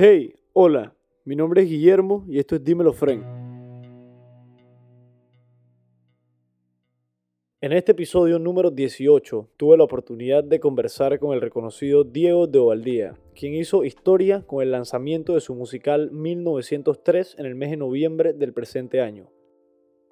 Hey, hola, mi nombre es Guillermo y esto es Dímelo Fren. En este episodio número 18 tuve la oportunidad de conversar con el reconocido Diego de Ovaldía, quien hizo historia con el lanzamiento de su musical 1903 en el mes de noviembre del presente año.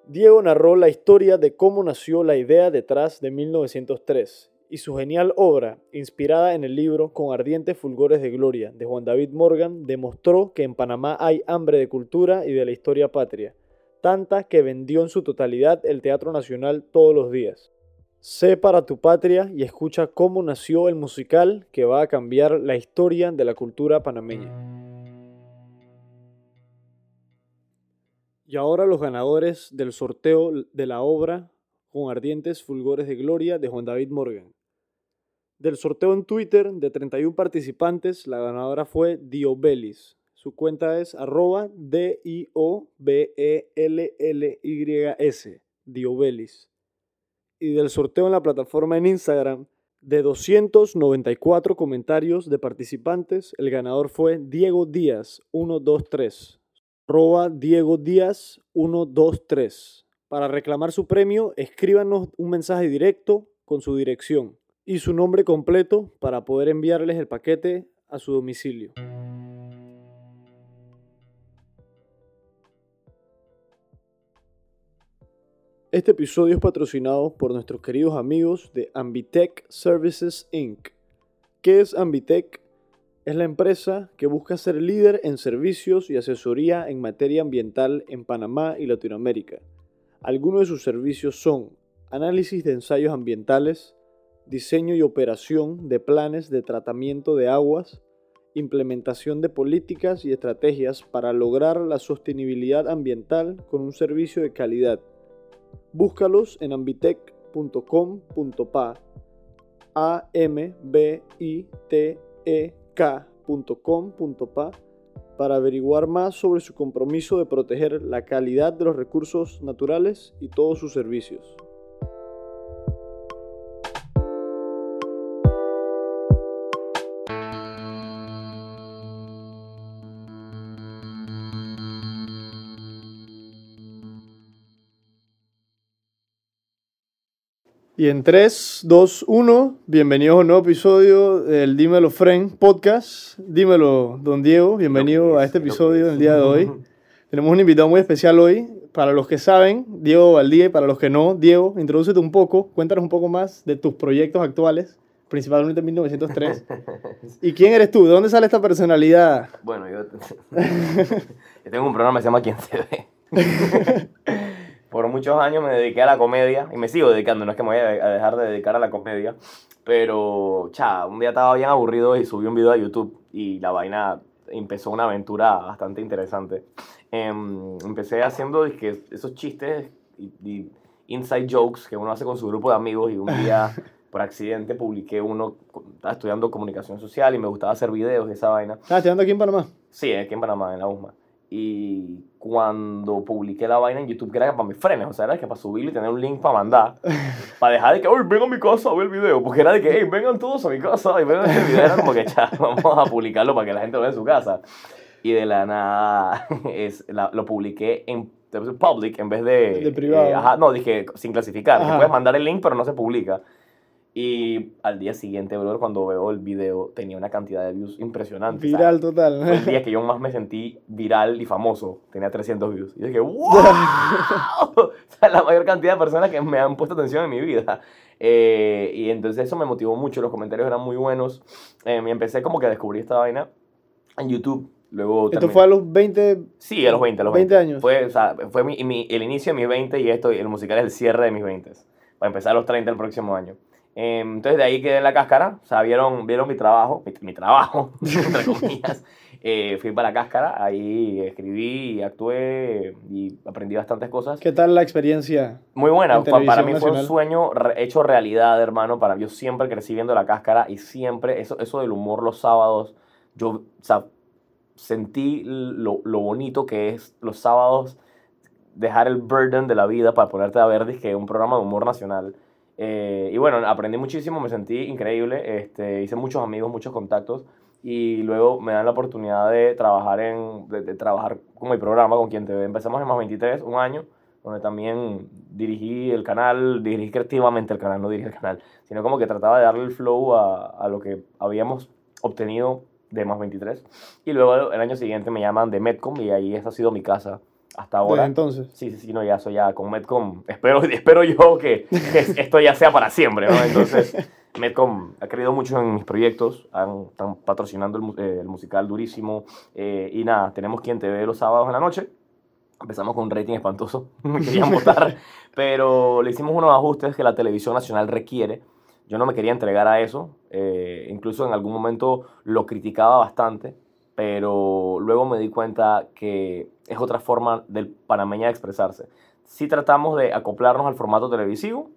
Diego narró la historia de cómo nació la idea detrás de 1903 y su genial obra, inspirada en el libro Con ardientes fulgores de gloria de Juan David Morgan, demostró que en Panamá hay hambre de cultura y de la historia patria, tanta que vendió en su totalidad el Teatro Nacional todos los días. Sé para tu patria y escucha cómo nació el musical que va a cambiar la historia de la cultura panameña. Y ahora los ganadores del sorteo de la obra con ardientes fulgores de gloria de Juan David Morgan. Del sorteo en Twitter de 31 participantes, la ganadora fue Diobelis. Su cuenta es arroba D-I-O-B-E-L-L-Y-S, Diobelis. Y del sorteo en la plataforma en Instagram, de 294 comentarios de participantes, el ganador fue Diego Díaz 123. Arroba Diego Díaz 123. Para reclamar su premio, escríbanos un mensaje directo con su dirección y su nombre completo para poder enviarles el paquete a su domicilio. Este episodio es patrocinado por nuestros queridos amigos de Ambitech Services Inc. ¿Qué es Ambitech? Es la empresa que busca ser líder en servicios y asesoría en materia ambiental en Panamá y Latinoamérica. Algunos de sus servicios son análisis de ensayos ambientales, diseño y operación de planes de tratamiento de aguas, implementación de políticas y estrategias para lograr la sostenibilidad ambiental con un servicio de calidad. Búscalos en ambitec.com.pa a m b i t e k.com.pa para averiguar más sobre su compromiso de proteger la calidad de los recursos naturales y todos sus servicios. Y en 3, 2, 1, bienvenidos a un nuevo episodio del Dímelo Friend Podcast. Dímelo, don Diego, bienvenido a este episodio del día de hoy. Tenemos un invitado muy especial hoy. Para los que saben, Diego Valdía, y para los que no, Diego, introdúcete un poco, cuéntanos un poco más de tus proyectos actuales, principalmente en 1903. ¿Y quién eres tú? ¿De dónde sale esta personalidad? Bueno, yo, yo tengo un programa que se llama Quién se ve. Por muchos años me dediqué a la comedia y me sigo dedicando, no es que me voy a dejar de dedicar a la comedia, pero, cha, un día estaba bien aburrido y subí un video a YouTube y la vaina empezó una aventura bastante interesante. Em, empecé haciendo esos chistes y, inside jokes que uno hace con su grupo de amigos y un día por accidente publiqué uno, estaba estudiando comunicación social y me gustaba hacer videos de esa vaina. ¿Estás estudiando aquí en Panamá? Sí, aquí en Panamá, en la USMA. Y cuando publiqué la vaina en YouTube, que era para mis frenes, o sea, era que para subirlo y tener un link para mandar, para dejar de que, uy, vengan a mi casa a ver el video, porque era de que, hey, vengan todos a mi casa y vengan a ver el video, era como que, ya, vamos a publicarlo para que la gente lo vea en su casa. Y de la nada, es, lo publiqué en public en vez de... De privado. Eh, ajá, no, dije, sin clasificar, puedes mandar el link, pero no se publica. Y al día siguiente, cuando veo el video, tenía una cantidad de views impresionante. Viral total. Fue el día que yo más me sentí viral y famoso. Tenía 300 views. Y dije, ¡wow! o sea, la mayor cantidad de personas que me han puesto atención en mi vida. Eh, y entonces eso me motivó mucho. Los comentarios eran muy buenos. Eh, me empecé como que a descubrir esta vaina en YouTube. Luego ¿Esto fue a los 20? Sí, a los 20, a los 20. años. Fue, o sea, fue mi, el inicio de mis 20 y esto, el musical es el cierre de mis 20. Para empezar a los 30 el próximo año. Em, entonces de ahí quedé en la cáscara, o sea, vieron, vieron mi trabajo, mi, trabajo, entre comillas. Eh, fui para la cáscara, ahí escribí, actué y aprendí bastantes cosas. ¿Qué tal la experiencia? Muy buena, para mí fue un sueño hecho realidad, hermano. Para yo siempre crecí viendo la cáscara y siempre eso, eso del humor los sábados, yo o sea, sentí lo, lo bonito que es los sábados dejar el burden de la vida para ponerte a ver que un programa de humor nacional eh, y bueno, aprendí muchísimo, me sentí increíble, este, hice muchos amigos, muchos contactos y luego me dan la oportunidad de trabajar, en, de, trabajar con mi programa, con quien te empezamos en más 23, un año, donde también dirigí el canal, dirigí creativamente el canal, no dirigí el canal, sino como que trataba de darle el flow a, a lo que habíamos obtenido de más 23. Y luego el año siguiente me llaman de Metcom y ahí esa ha sido mi casa hasta ahora. Desde entonces. Sí, sí, sí, no, ya soy ya con Metcom. Espero, espero yo que, esto ya sea para siempre, ¿no? Entonces, Metcom ha creído mucho en mis proyectos, han, están patrocinando el, eh, el musical durísimo. Eh, y nada, tenemos quien te ve los sábados en la noche. Empezamos con un rating espantoso, me querían votar, pero le hicimos unos ajustes que la televisión nacional requiere yo no me quería entregar a eso, eh, incluso en algún momento lo criticaba bastante, pero luego me di cuenta que es otra forma del panameña de expresarse. Sí tratamos de acoplarnos al formato televisivo,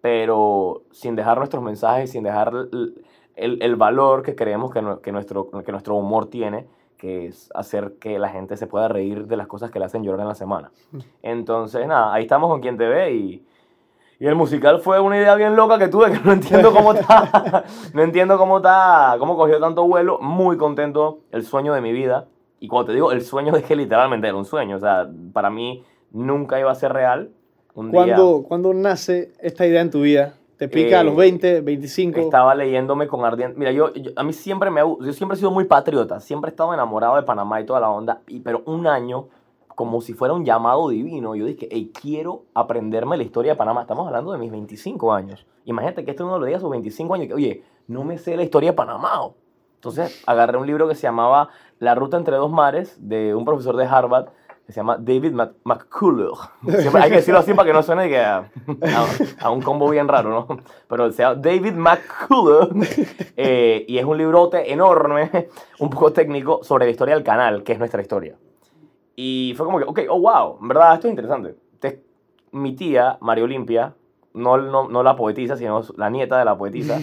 pero sin dejar nuestros mensajes, sin dejar el, el, valor que creemos que, que, nuestro, que nuestro humor tiene, que es hacer que la gente se pueda reír de las cosas que le hacen llorar en la semana. Mm. Entonces, nada, ahí estamos con quien te ve y y el musical fue una idea bien loca que tuve, que no entiendo cómo está, no entiendo cómo está, cómo cogió tanto vuelo. Muy contento, el sueño de mi vida. Y cuando te digo el sueño, es que literalmente era un sueño. O sea, para mí nunca iba a ser real. Un ¿Cuándo, nace esta idea en tu vida? ¿Te pica a los 20, eh, 25? Estaba leyéndome con ardiente. Mira, yo, a mí siempre me yo siempre he sido muy patriota, siempre he estado enamorado de Panamá y toda la onda, y, pero un año como si fuera un llamado divino. Yo dije, hey, quiero aprenderme la historia de Panamá. Estamos hablando de mis 25 años. Imagínate que este uno lo diga a sus 25 años que, oye, no me sé la historia de Panamá. Entonces agarré un libro que se llamaba La ruta entre dos mares de un profesor de Harvard que se llama David McCullough. hay que decirlo así para que no suene a, un combo bien raro, ¿no? Pero se llama David McCullough eh, y es un librote enorme, un poco técnico, sobre la historia del canal, que es nuestra historia. Y fue como que, ok, oh, wow, en verdad, esto es interesante. mi tía, María Olimpia, no, no, no, la poetisa, sino la nieta de la poetisa,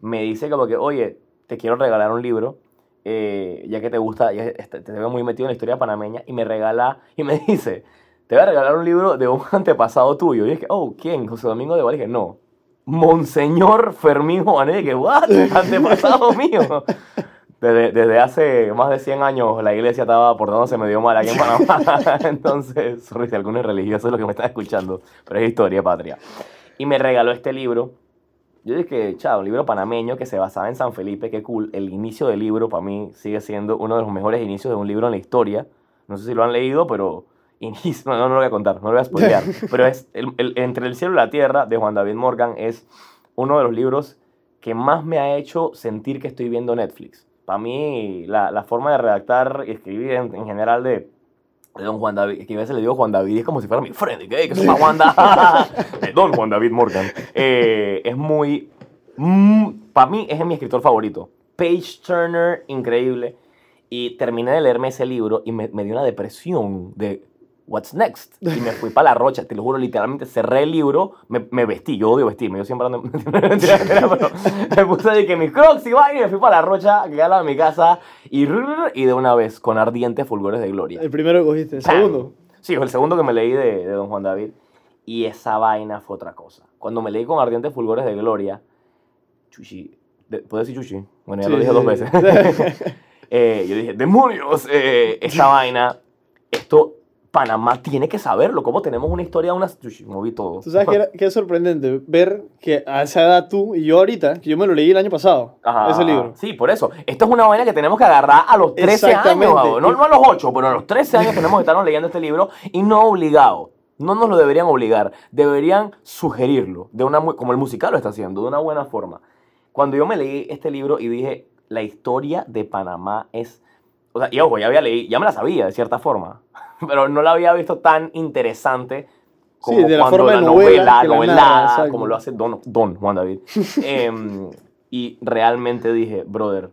me dice como que, oye, te quiero regalar un libro, eh, ya que te gusta, ya te, veo muy metido en la historia panameña, y me regala, y me dice, te voy a regalar un libro de un antepasado tuyo. Y dije, oh, ¿quién? José Domingo de Valle. dije, no, Monseñor Fermín Juanet. Y dije, what? Antepasado mío. Desde, desde, hace más de 100 años la iglesia estaba portándose medio mal aquí en Panamá. Entonces, si algunos religiosos es lo que me están escuchando, pero es historia patria. Y me regaló este libro. Yo dije, chao, un libro panameño que se basaba en San Felipe, qué cool. El inicio del libro para mí sigue siendo uno de los mejores inicios de un libro en la historia. No sé si lo han leído, pero inicio, no, no, lo voy a contar, no lo voy a spoilear. pero es el, Entre el cielo y la tierra de Juan David Morgan es uno de los libros que más me ha hecho sentir que estoy viendo Netflix para mí la, la, forma de redactar y escribir en, en, general de, de Don Juan David, que a veces le digo Juan David, es como si fuera mi friend, ¿qué? que es una Wanda, de Don Juan David Morgan, eh, es muy, mm, para mí es mi escritor favorito. Page Turner, increíble. Y terminé de leerme ese libro y me, me dio una depresión de what's next? Y me fui para la rocha, te lo juro, literalmente cerré el libro, me, me vestí, yo odio vestirme, yo siempre ando... me puse de que mis crocs y me fui para la rocha, que a mi casa y, y de una vez, con ardientes fulgores de gloria. ¿El primero que cogiste? ¿El segundo? Sí, el segundo que me leí de, de Don Juan David. Y esa vaina fue otra cosa. Cuando me leí con ardientes fulgores de gloria, Chuchi, ¿puedo decir Chuchi? Bueno, ya lo dije dos veces. eh, yo dije, demonios, eh, esa vaina, esto Panamá tiene que saberlo, cómo tenemos una historia, unas... Moví todo. Tú sabes que, es sorprendente ver que a esa edad tú y yo ahorita, que yo me lo leí el año pasado, ese libro. Sí, por eso. Esto es una vaina que tenemos que agarrar a los 13 años, no, no a los 8, pero a los 13 años tenemos que estar leyendo este libro y no obligado. No nos lo deberían obligar, deberían sugerirlo, de una, como el musical lo está haciendo, de una buena forma. Cuando yo me leí este libro y dije, la historia de Panamá es... O sea, y ojo, ya había leído, ya me la sabía de cierta forma pero no la había visto tan interesante como sí, de la cuando forma la novela, novela, como lo hace Don, Don Juan David. Em, y realmente dije, brother,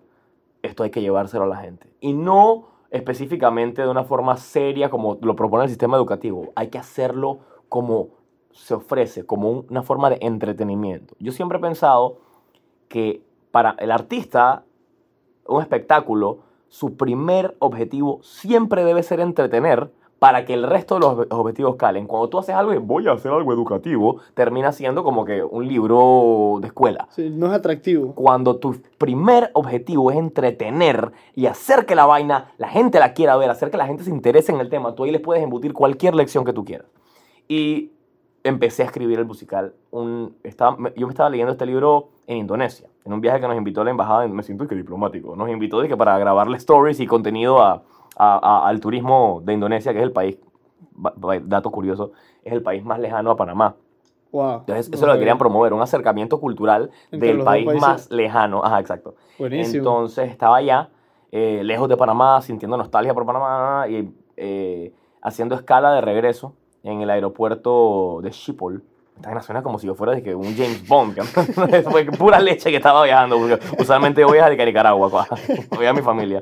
esto hay que llevárselo a la gente. Y no específicamente de una forma seria como lo propone el sistema educativo. Hay que hacerlo como se ofrece, como una forma de entretenimiento. Yo siempre he pensado que para el artista, un espectáculo, su primer objetivo siempre debe ser entretener para que el resto de los objetivos calen. Cuando tú haces algo y voy a hacer algo educativo, termina siendo como que un libro de escuela. Sí, no es atractivo. Cuando tu primer objetivo es entretener y hacer que la vaina, la gente la quiera ver, hacer que la gente se interese en el tema, tú ahí les puedes embutir cualquier lección que tú quieras. Y empecé a escribir el musical. Un, estaba, yo me estaba leyendo este libro en Indonesia, en un viaje que nos invitó la embajada, me siento que diplomático, nos invitó de que para grabarle stories y contenido a, a, al turismo de Indonesia, que es el país, dato curioso, es el país más lejano a Panamá. Wow. Entonces, eso lo querían promover, un acercamiento cultural del país más lejano. Ajá, exacto. Buenísimo. Entonces, estaba allá, eh, lejos de Panamá, sintiendo nostalgia por Panamá y eh, haciendo escala de regreso en el aeropuerto de Schiphol. Esta suena como si yo fuera de que un James Bond. Fue pura leche que estaba viajando, usualmente voy a Nicaragua, voy a mi familia.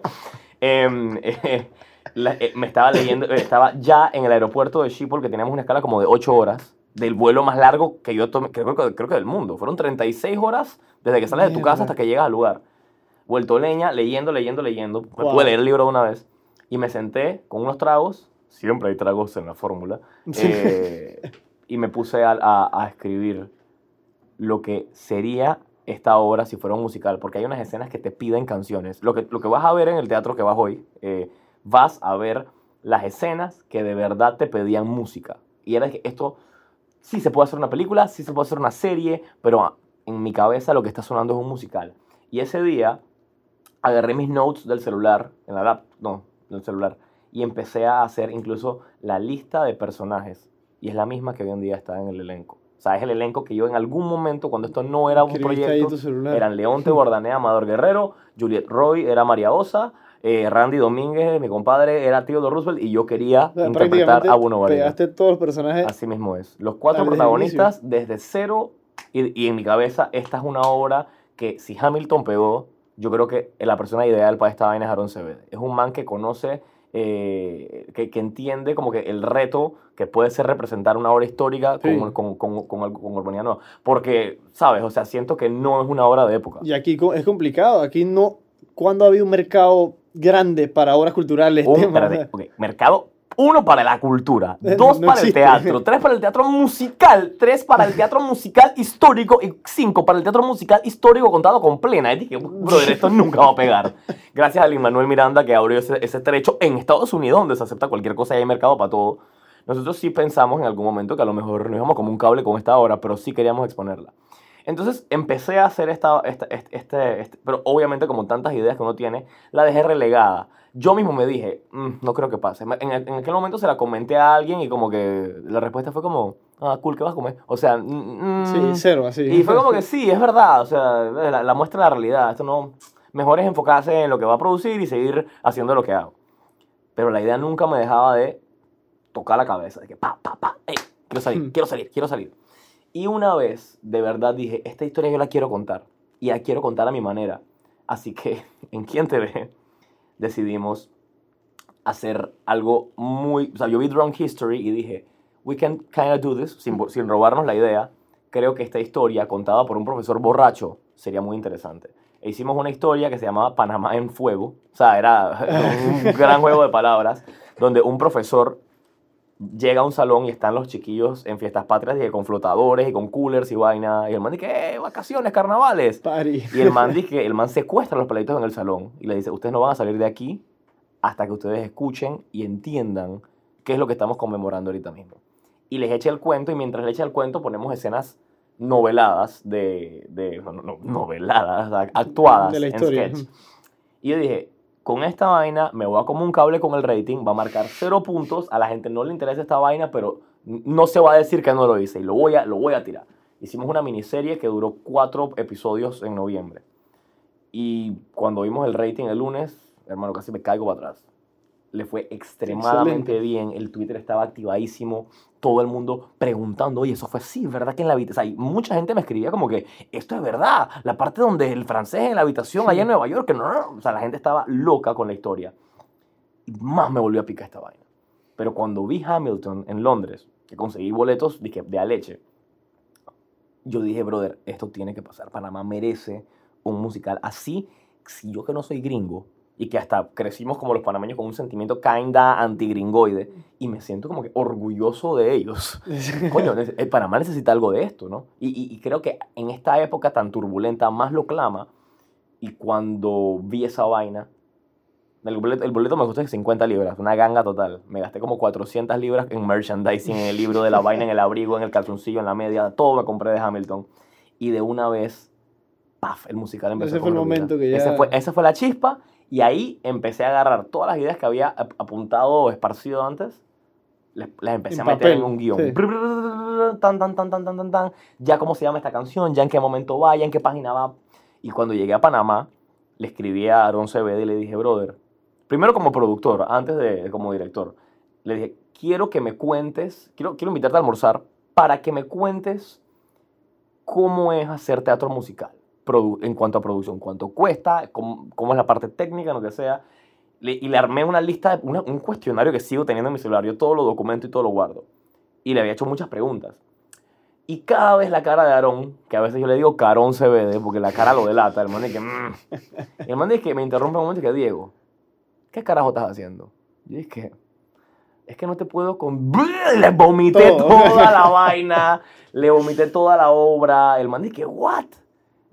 Em, eh, eh, me estaba leyendo, estaba ya en el aeropuerto de Schiphol, que teníamos una escala como de 8 horas, del vuelo más largo que yo tomé, creo, creo que del mundo. Fueron 36 horas desde que sales de tu casa hasta que llegas al lugar. Vuelto leña, leyendo, leyendo, leyendo. Me pude leer el libro de una vez. Y me senté con unos tragos siempre hay tragos en la fórmula, eh, y me puse a, a, escribir lo que sería esta obra si fuera un musical, porque hay unas escenas que te piden canciones. Lo que, lo que vas a ver en el teatro que vas hoy, eh, vas a ver las escenas que de verdad te pedían música. Y era que esto sí se puede hacer una película, sí se puede hacer una serie, pero en mi cabeza lo que está sonando es un musical. Y ese día agarré mis notes del celular, en la lap, no, del celular, y empecé a hacer incluso la lista de personajes. Y es la misma que hoy en día está en el elenco. O sea, es el elenco que yo en algún momento, cuando esto no era un proyecto, eran Leonte Bordanea, Amador Guerrero, Juliet Roy, era María Osa, eh, Randy Domínguez, mi compadre, era Theodore Roosevelt y yo quería interpretar a Bruno Varela. Pegaste todos los personajes. Así mismo es. Los cuatro protagonistas desde cero y, y en mi cabeza esta es una obra que si Hamilton pegó, yo creo que la persona ideal para esta vaina es Aaron Cevede. Es un man que conoce eh, que, que, entiende como que el reto que puede ser representar una obra histórica con, con, con, con, con Porque, ¿sabes? O sea, siento que no es una obra de época. Y aquí es complicado. Aquí no... ¿Cuándo ha habido un mercado grande para obras culturales? Espérate, okay. mercado uno para la cultura, dos para el teatro, tres para el teatro musical, tres para el teatro musical histórico y cinco para el teatro musical histórico contado con plena. Y dije, brother, esto nunca va a pegar. Gracias a Lin Manuel Miranda que abrió ese, ese trecho en Estados Unidos, donde se acepta cualquier cosa y hay mercado para todo. Nosotros sí pensamos en algún momento que a lo mejor nos íbamos como un cable con esta obra, pero sí queríamos exponerla. Entonces empecé a hacer esta, este, este, este, pero obviamente como tantas ideas que uno tiene, la dejé relegada yo mismo me dije, mm, no creo que pase. En, en, aquel momento se la comenté a alguien y como que la respuesta fue como, ah, cool, ¿qué vas a comer? O sea, mm, sí, cero, así. Y fue como que sí, es verdad, o sea, la, muestra la realidad. Esto no, mejor es enfocarse en lo que va a producir y seguir haciendo lo que hago. Pero la idea nunca me dejaba de tocar la cabeza, de que pa, pa, pa, hey, quiero salir, hmm. quiero salir, quiero salir. Y una vez, de verdad, dije, esta historia yo la quiero contar. Y la quiero contar a mi manera. Así que, ¿en quién te ve? Decidimos hacer algo muy... O sea, yo vi Drunk History y dije, we can kind of do this, sin, sin robarnos la idea. Creo que esta historia, contada por un profesor borracho, sería muy interesante. E hicimos una historia que se llamaba Panamá en Fuego. O sea, era un gran juego de palabras, donde un profesor llega a un salón y están los chiquillos en fiestas patrias y con flotadores y con coolers y vaina. Y el man dice, ¡eh, vacaciones, carnavales! Y el man dice, el man secuestra a los palitos en el salón y le dice, ustedes no van a salir de aquí hasta que ustedes escuchen y entiendan qué es lo que estamos conmemorando ahorita mismo. Y les echa el cuento y mientras le echa el cuento ponemos escenas noveladas de, de no, noveladas, actuadas de la historia. en sketch. Y yo dije, con esta vaina me voy a como un cable con el rating, va a marcar cero puntos, a la gente no le interesa esta vaina, pero no se va a decir que no lo hice y lo voy a, lo voy a tirar. Hicimos una miniserie que duró cuatro episodios en noviembre. Y cuando vimos el rating el lunes, hermano, casi me caigo para atrás le fue extremadamente bien, el Twitter estaba activadísimo, todo el mundo preguntando, oye, eso fue así, ¿verdad que en la habitación? O mucha gente me escribía como que, esto es verdad, la parte donde el francés en la habitación allá en Nueva York, que no, o sea, la gente estaba loca con la historia. Y más me volvió a picar esta vaina. Pero cuando vi Hamilton en Londres, que conseguí boletos, dije, de a leche, yo dije, brother, esto tiene que pasar, Panamá merece un musical así, si yo que no soy gringo, y que hasta crecimos como los panameños con un sentimiento kinda antigringoide y me siento como que orgulloso de ellos. Coño, el Panamá necesita algo de esto, ¿no? Y, y, creo que en esta época tan turbulenta más lo clama y cuando vi esa vaina, el boleto, el boleto me costó 50 libras, una ganga total. Me gasté como 400 libras en merchandising, en el libro de la vaina, en el abrigo, en el calzoncillo, en la media, todo me compré de Hamilton. Y de una vez, ¡paf! El musical empezó Ese fue el momento que ya... Ese fue, esa fue la chispa y ahí empecé a agarrar todas las ideas que había apuntado o esparcido antes, las, empecé a meter en un guion. Tan, tan, tan, tan, tan, tan, tan. Ya cómo se llama esta canción, ya en qué momento va, ya en qué página va. Y cuando llegué a Panamá, le escribí a Aaron Cebede y le dije, brother, primero como productor, antes de como director, le dije, quiero que me cuentes, quiero, quiero invitarte a almorzar para que me cuentes cómo es hacer teatro musical en cuanto a producción, cuánto cuesta, cómo, es la parte técnica, lo que sea. Y le armé una lista, un cuestionario que sigo teniendo en mi celular. Yo todo lo documento y todo lo guardo. Y le había hecho muchas preguntas. Y cada vez la cara de Aarón, que a veces yo le digo Carón CBD, porque la cara lo delata, el man es que... Mmm. El man es que me interrumpe un momento y que, Diego, ¿qué carajo estás haciendo? Y es que es que no te puedo con... Le vomité todo. toda la vaina, le vomité toda la obra. El man dice, ¿what?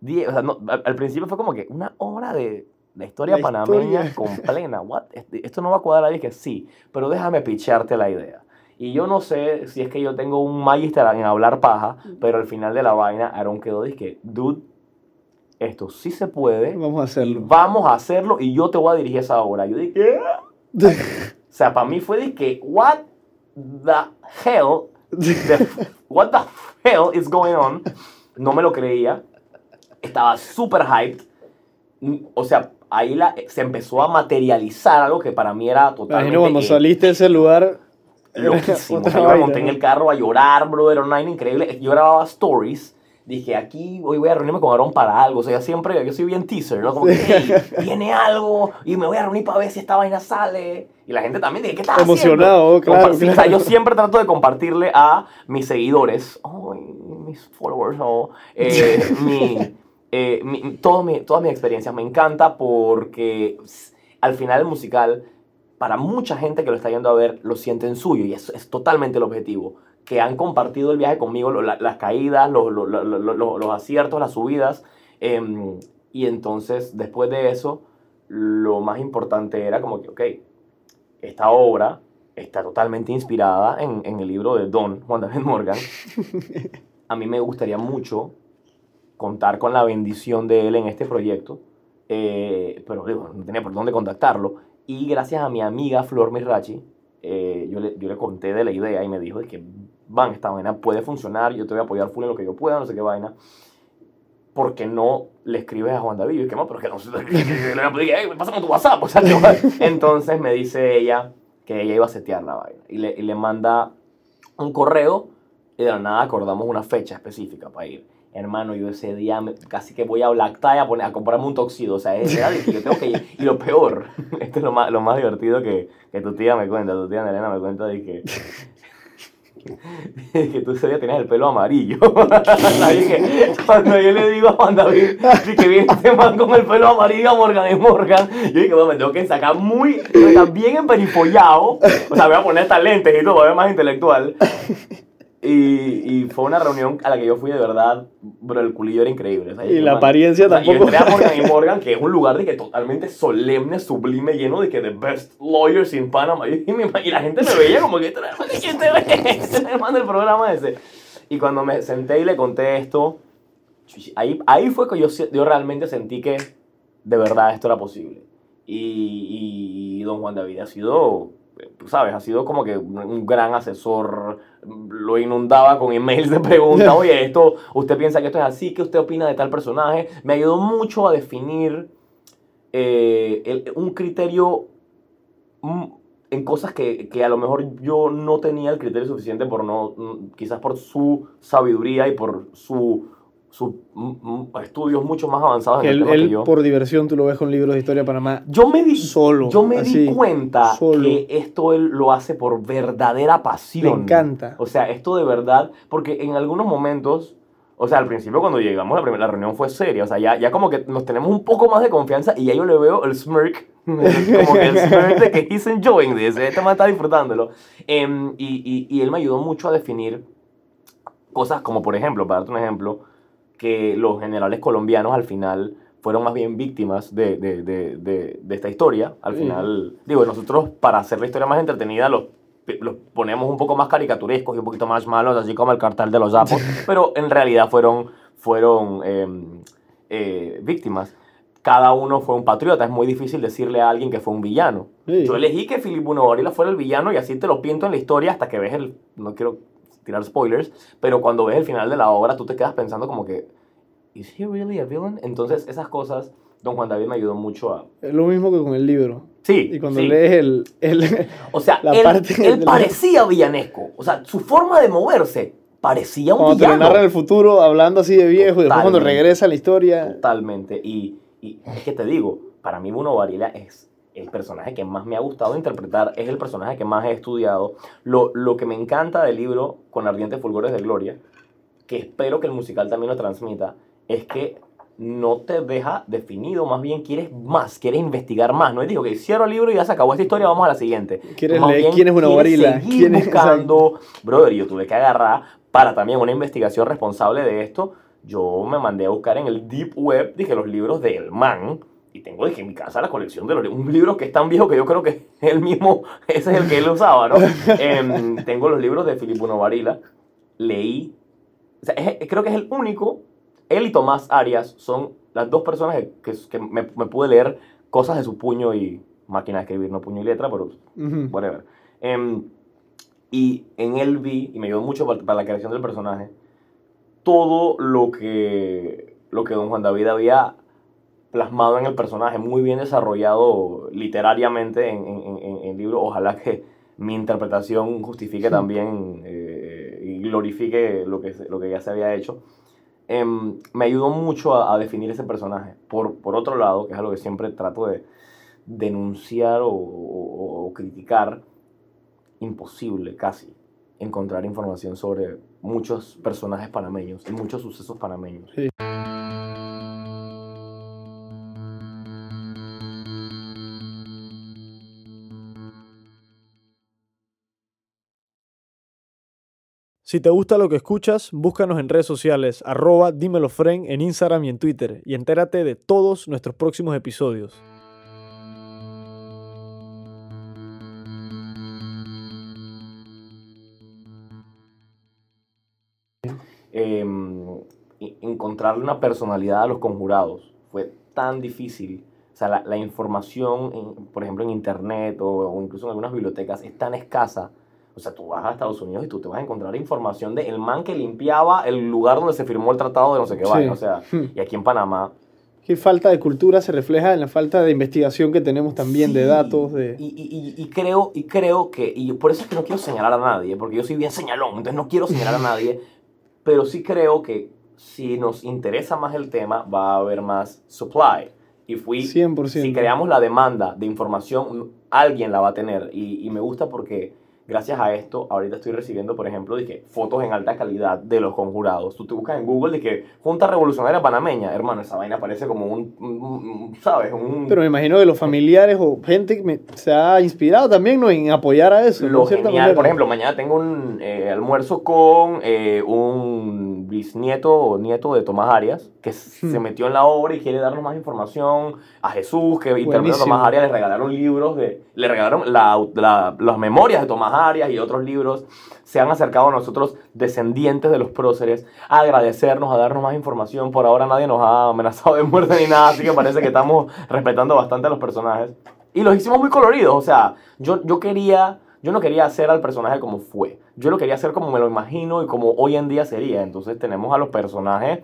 10, o sea, no, al, al, principio fue como que una hora de la historia la panameña historia. con plena. What? Este, esto no va a cuadrar. Y dije, sí, pero déjame picharte la idea. Y yo no sé si es que yo tengo un magister en hablar paja, pero al final de la vaina Aaron quedó dije, dude, esto sí se puede. Vamos a hacerlo. Vamos a hacerlo y yo te voy a dirigir esa obra. Yo dije, ¿qué? o sea, para mí fue de que, what the hell, the, what the hell is going on? No me lo creía estaba súper hyped. O sea, ahí la, se empezó a materializar algo que para mí era totalmente... cuando saliste de ese lugar... Loquísimo. yo me monté en el carro a llorar, brother, era una increíble. Yo grababa stories. Dije, aquí hoy voy a reunirme con Aaron para algo. O sea, siempre, yo soy bien teaser, ¿no? Como que, viene algo y me voy a reunir para ver si esta vaina sale. Y la gente también dice, ¿qué estás Emocionado, claro, claro. O sea, yo siempre trato de compartirle a mis seguidores, oh, mis followers, o eh, mi eh, mi, todo mi, todas mis experiencias me encanta porque al final el musical, para mucha gente que lo está yendo a ver, lo sienten suyo y eso es totalmente el objetivo. Que han compartido el viaje conmigo, las caídas, los, aciertos, las subidas. Em, y entonces, después de eso, lo más importante era como que, ok, esta obra está totalmente inspirada en, en el libro de Don, Juan David Morgan. A mí me gustaría mucho contar con la bendición de él en este proyecto, eh, pero digo, no tenía por dónde contactarlo. Y gracias a mi amiga Flor Mirrachi, eh, yo, le, yo le conté de la idea y me dijo que, van, esta vaina puede funcionar, yo te voy a apoyar full en lo que yo pueda, no sé qué vaina. porque no le escribes a Juan David? Y que pero que no sé, pásame tu WhatsApp. O sea, entonces me dice ella que ella iba a setear la vaina. Y le, y le manda un correo y de la nada acordamos una fecha específica para ir hermano, yo ese día casi que voy a Black Tie a, a comprarme un toxido. O sea, es real y yo tengo que Y lo peor, esto es lo más, lo más divertido que, que tu tía me cuenta, tu tía Elena me cuenta de que. que tú ese día tenías el pelo amarillo. que cuando yo le digo a Juan David que viene este man con el pelo amarillo a Morgan y Morgan, yo dije, bueno, me tengo que sacar muy, bien emperifollado. O sea, voy a poner estas y todo, para ver más intelectual. Y, y, fue una reunión a la que yo fui de verdad, pero el culillo era increíble. y la apariencia tampoco. Yo entré a Morgan y Morgan, que es un lugar de que totalmente solemne, sublime, lleno de que the best lawyers in Panama. Y, y la gente me veía como que, ¿quién te ve? Este hermano del programa ese. Y cuando me senté y le conté esto, ahí, ahí fue que yo, yo realmente sentí que de verdad esto era posible. Y, y don Juan David ha sido tú sabes, ha sido como que un gran asesor, lo inundaba con emails de preguntas, oye, esto, usted piensa que esto es así, ¿qué usted opina de tal personaje? Me ayudó mucho a definir eh, un criterio mm, en cosas que, que, a lo mejor yo no tenía el criterio suficiente por no, mm, quizás por su sabiduría y por su sus estudios mucho más avanzados que en él, que yo. por diversión tú lo ves con libros de historia de Panamá yo me di solo yo me di cuenta que esto él lo hace por verdadera pasión me encanta o sea esto de verdad porque en algunos momentos O sea, al principio cuando llegamos la primera reunión fue seria. O sea, ya, ya como que nos tenemos un poco más de confianza y ya yo le veo el smirk. como que el smirk de que he's enjoying this. Este man está disfrutándolo. Em, y, y, y él me ayudó mucho a definir cosas como, por ejemplo, para darte un ejemplo, que los generales colombianos al final fueron más bien víctimas de, de, de, de, esta historia. Al final, digo, nosotros para hacer la historia más entretenida los, los ponemos un poco más caricaturescos y un poquito más malos, así como el cartel de los zapos, pero en realidad fueron, fueron em, eh, víctimas. Cada uno fue un patriota, es muy difícil decirle a alguien que fue un villano. Yo elegí que Philip Bonavarila fuera el villano y así te lo pinto en la historia hasta que ves el... No quiero tirar spoilers, pero cuando ves el final de la obra tú te quedas pensando como que ¿Is he really a villain? Entonces, esas cosas, Don Juan David me ayudó mucho a... Es lo mismo que con el libro. Sí. Y cuando lees el, el, O sea, él, él parecía villanesco. O sea, su forma de moverse parecía un cuando villano. Cuando narra el futuro hablando así de viejo y después cuando regresa a la historia... Totalmente. Y, y es que te digo, para mí Bruno Varila es el personaje que más me ha gustado interpretar, es el personaje que más he estudiado. Lo, lo que me encanta del libro Con ardientes fulgores de gloria, que espero que el musical también lo transmita, es que no te deja definido, más bien quieres más, quieres investigar más. No es digo que cierro el libro y ya se acabó esta historia, vamos a la siguiente. ¿Quieres leer quién es una gorila? Seguir buscando. Brother, yo tuve que agarrar para también una investigación responsable de esto. Yo me mandé a buscar en el Deep Web, dije, los libros de El Man. Y tengo, dije, en mi casa la colección de los un libro que es tan viejo que yo creo que el mismo, ese es el que él usaba, ¿no? Em, tengo los libros de Filippo Novarila. Leí, o sea, creo que es el único él y Tomás Arias son las dos personas que, que me, me, pude leer cosas de su puño y máquina de escribir, no puño y letra, pero whatever. Em, y en él vi, y me ayudó mucho para, la creación del personaje, todo lo que, lo que don Juan David había plasmado en el personaje, muy bien desarrollado literariamente en, en, el libro. Ojalá que mi interpretación justifique también eh, y glorifique lo que, lo que ya se había hecho. Em, me ayudó mucho a, definir ese personaje. Por, por otro lado, que es algo que siempre trato de denunciar o, criticar, imposible casi encontrar información sobre muchos personajes panameños y muchos sucesos panameños. Si te gusta lo que escuchas, búscanos en redes sociales, arroba dímelofren en Instagram y en Twitter, y entérate de todos nuestros próximos episodios. Em, encontrarle una personalidad a los conjurados fue tan difícil. O sea, la, información, por ejemplo, en internet o incluso en algunas bibliotecas es tan escasa o sea, tú vas a Estados Unidos y tú te vas a encontrar información de el man que limpiaba el lugar donde se firmó el tratado de no sé qué sí. O sea, hmm. y aquí en Panamá. Qué falta de cultura se refleja en la falta de investigación que tenemos también de datos. De... Y, y, y, creo, y creo que, y por eso es que no quiero señalar a nadie, porque yo soy bien señalón, entonces no quiero señalar a nadie, pero sí creo que si nos interesa más el tema, va a haber más supply. Y fui, 100%. si creamos la demanda de información, alguien la va a tener. Y, y me gusta porque Gracias a esto, ahorita estoy recibiendo, por ejemplo, de que fotos en alta calidad de los conjurados. Tú te buscas en Google de que Junta Revolucionaria Panameña, hermano, esa vaina parece como un, ¿sabes? Un... Pero me imagino que los familiares o gente que se ha inspirado también ¿no? en apoyar a eso. Lo genial, por ejemplo, mañana tengo un eh, almuerzo con eh, un bisnieto o nieto de Tomás Arias, que hmm. se metió en la obra y quiere darnos más información. A Jesús, que interpretó a Tomás Arias, le regalaron libros, de, le regalaron la, las memorias de Tomás Arias y otros libros. Se han acercado a nosotros, descendientes de los próceres, a agradecernos, a darnos más información. Por ahora nadie nos ha amenazado de muerte ni nada, así que parece que estamos respetando bastante a los personajes. Y los hicimos muy coloridos, o sea, yo, yo quería yo no quería hacer al personaje como fue. Yo lo quería hacer como me lo imagino y como hoy en día sería. Entonces tenemos a los personajes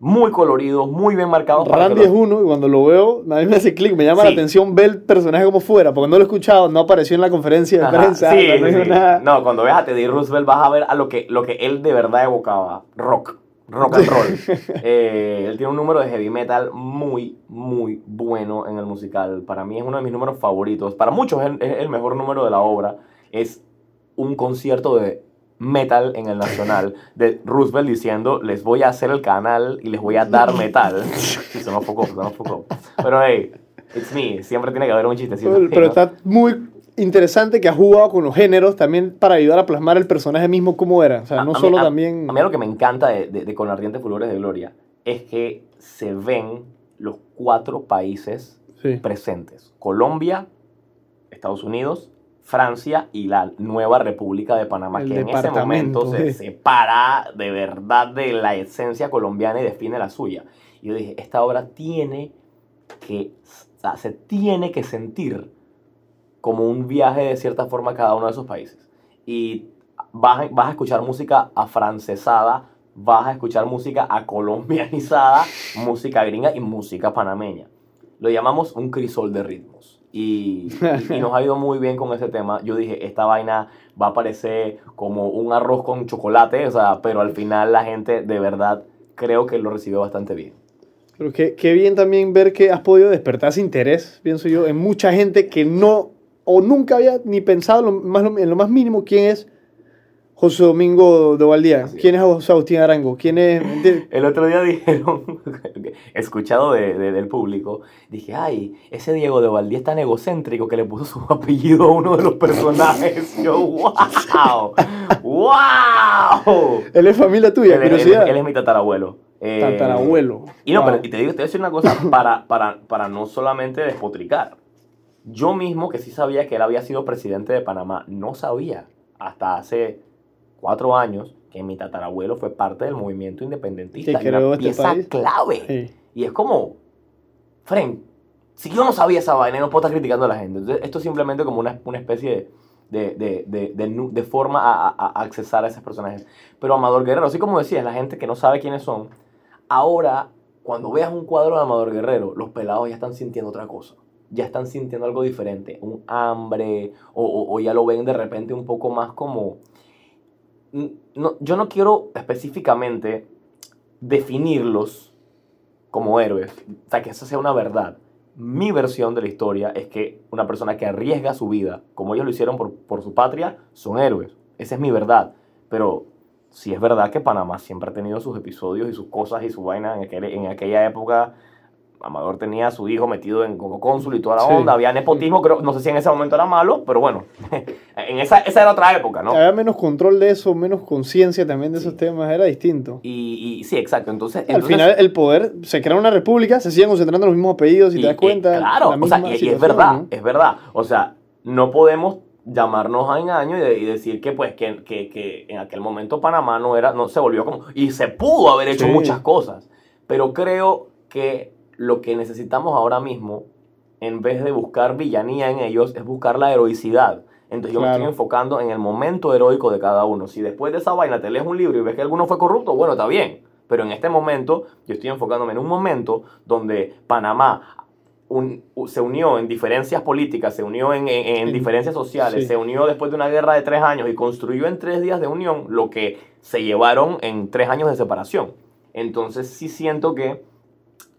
muy coloridos, muy bien marcados. Randy es uno y cuando lo veo, nadie me hace clic, me llama la atención ver el personaje como fuera, porque no lo he escuchado, no apareció en la conferencia de prensa. Sí, no, no, cuando veas a Teddy Roosevelt vas a ver a lo que, lo que él de verdad evocaba, rock rock and roll. Eh, él tiene un número de heavy metal muy, muy bueno en el musical. Para mí es uno de mis números favoritos. Para muchos es el, mejor número de la obra. Es un concierto de metal en el nacional de Roosevelt diciendo les voy a hacer el canal y les voy a dar metal. Sí, sonó poco, sonó poco. Pero hey, it's me, siempre tiene que haber un chistecito. Pero, está muy interesante que has jugado con los géneros también para ayudar a plasmar el personaje mismo como era. O sea, no a solo a- también... A mí lo que me encanta de, de- de Con Ardientes Fulgores de Gloria es que se ven los cuatro países Sí. presentes. Colombia, Estados Unidos, Francia y la nueva República de Panamá, El que en ese momento se sí. separa de verdad de la esencia colombiana y define la suya. Y yo dije, esta obra tiene que, o sea, se tiene que sentir como un viaje de cierta forma a cada uno de esos países. Y vas a, vas a escuchar música afrancesada, vas a escuchar música acolombianizada, música gringa y música panameña. Lo llamamos un crisol de ritmos. Y, y- y nos ha ido muy bien con ese tema. Yo dije, esta vaina va a parecer como un arroz con chocolate, o sea, pero al final la gente de verdad creo que lo recibió bastante bien. Pero qué, qué bien también ver que has podido despertar ese interés, pienso yo, en mucha gente que no o nunca había ni pensado lo más, en lo más mínimo quién es José Domingo de Valdía, quién es José Agustín Arango, quién es... El otro día dijeron, escuchado de, de- del público, dije, ay, ese Diego de Valdía es tan egocéntrico que le puso su apellido a uno de los personajes. Yo, wow, wow. Él es familia tuya, Él, él- curiosidad. él es mi tatarabuelo. Eh, Tatarabuelo. Y no, Wow. pero y te digo, te voy a decir una cosa para, para, para no solamente despotricar. Yo mismo, que sí sabía que él había sido presidente de Panamá, no sabía hasta hace cuatro años que mi tatarabuelo fue parte del movimiento independentista. Que una este pieza país. clave. Sí. Y es como, Fren, si yo no sabía esa vaina, no puedo estar criticando a la gente. Entonces, esto es simplemente como una, una especie de, de, de, de, forma a, a- a accesar a esos personajes. Pero Amador Guerrero, así como decías, la gente que no sabe quiénes son, ahora, cuando veas un cuadro de Amador Guerrero, los pelados ya están sintiendo otra cosa. Ya están sintiendo algo diferente, un hambre, o, o- o ya lo ven de repente un poco más como... No, yo no quiero específicamente definirlos como héroes, o que eso sea una verdad. Mi versión de la historia es que una persona que arriesga su vida, como ellos lo hicieron por, por su patria, son héroes. Esa es mi verdad. Pero sí es verdad que Panamá siempre ha tenido sus episodios y sus cosas y su vaina. En, aquel- en aquella época, Amador tenía a su hijo metido en, como cónsul y toda la Sí. onda. Había nepotismo, creo, no sé si en ese momento era malo, pero bueno, en esa, esa era otra época, ¿no? Había menos control de eso, menos conciencia también de esos temas, era distinto. Y, y sí, exacto. Entonces, Al entonces- final el poder, se crea una república, se siguen concentrando en los mismos apellidos, si Y, te das eh, cuenta. claro, la o sea, misma y, y es verdad, ¿no? es verdad. O sea, no podemos llamarnos a engaño y, de- y decir que pues que, que, que en aquel momento Panamá no era no se volvió como y se pudo haber hecho Sí. muchas cosas pero creo que lo que necesitamos ahora mismo en vez de buscar villanía en ellos es buscar la heroicidad entonces yo me estoy enfocando en el momento heroico de cada uno si después de esa vaina te lees un libro y ves que alguno fue corrupto bueno está bien pero en este momento yo estoy enfocándome en un momento donde Panamá un- se unió en diferencias políticas, se unió en, en- en Sí. diferencias sociales, Sí. se unió después de una guerra de tres años y construyó en tres días de unión lo que se llevaron en tres años de separación. Entonces sí siento que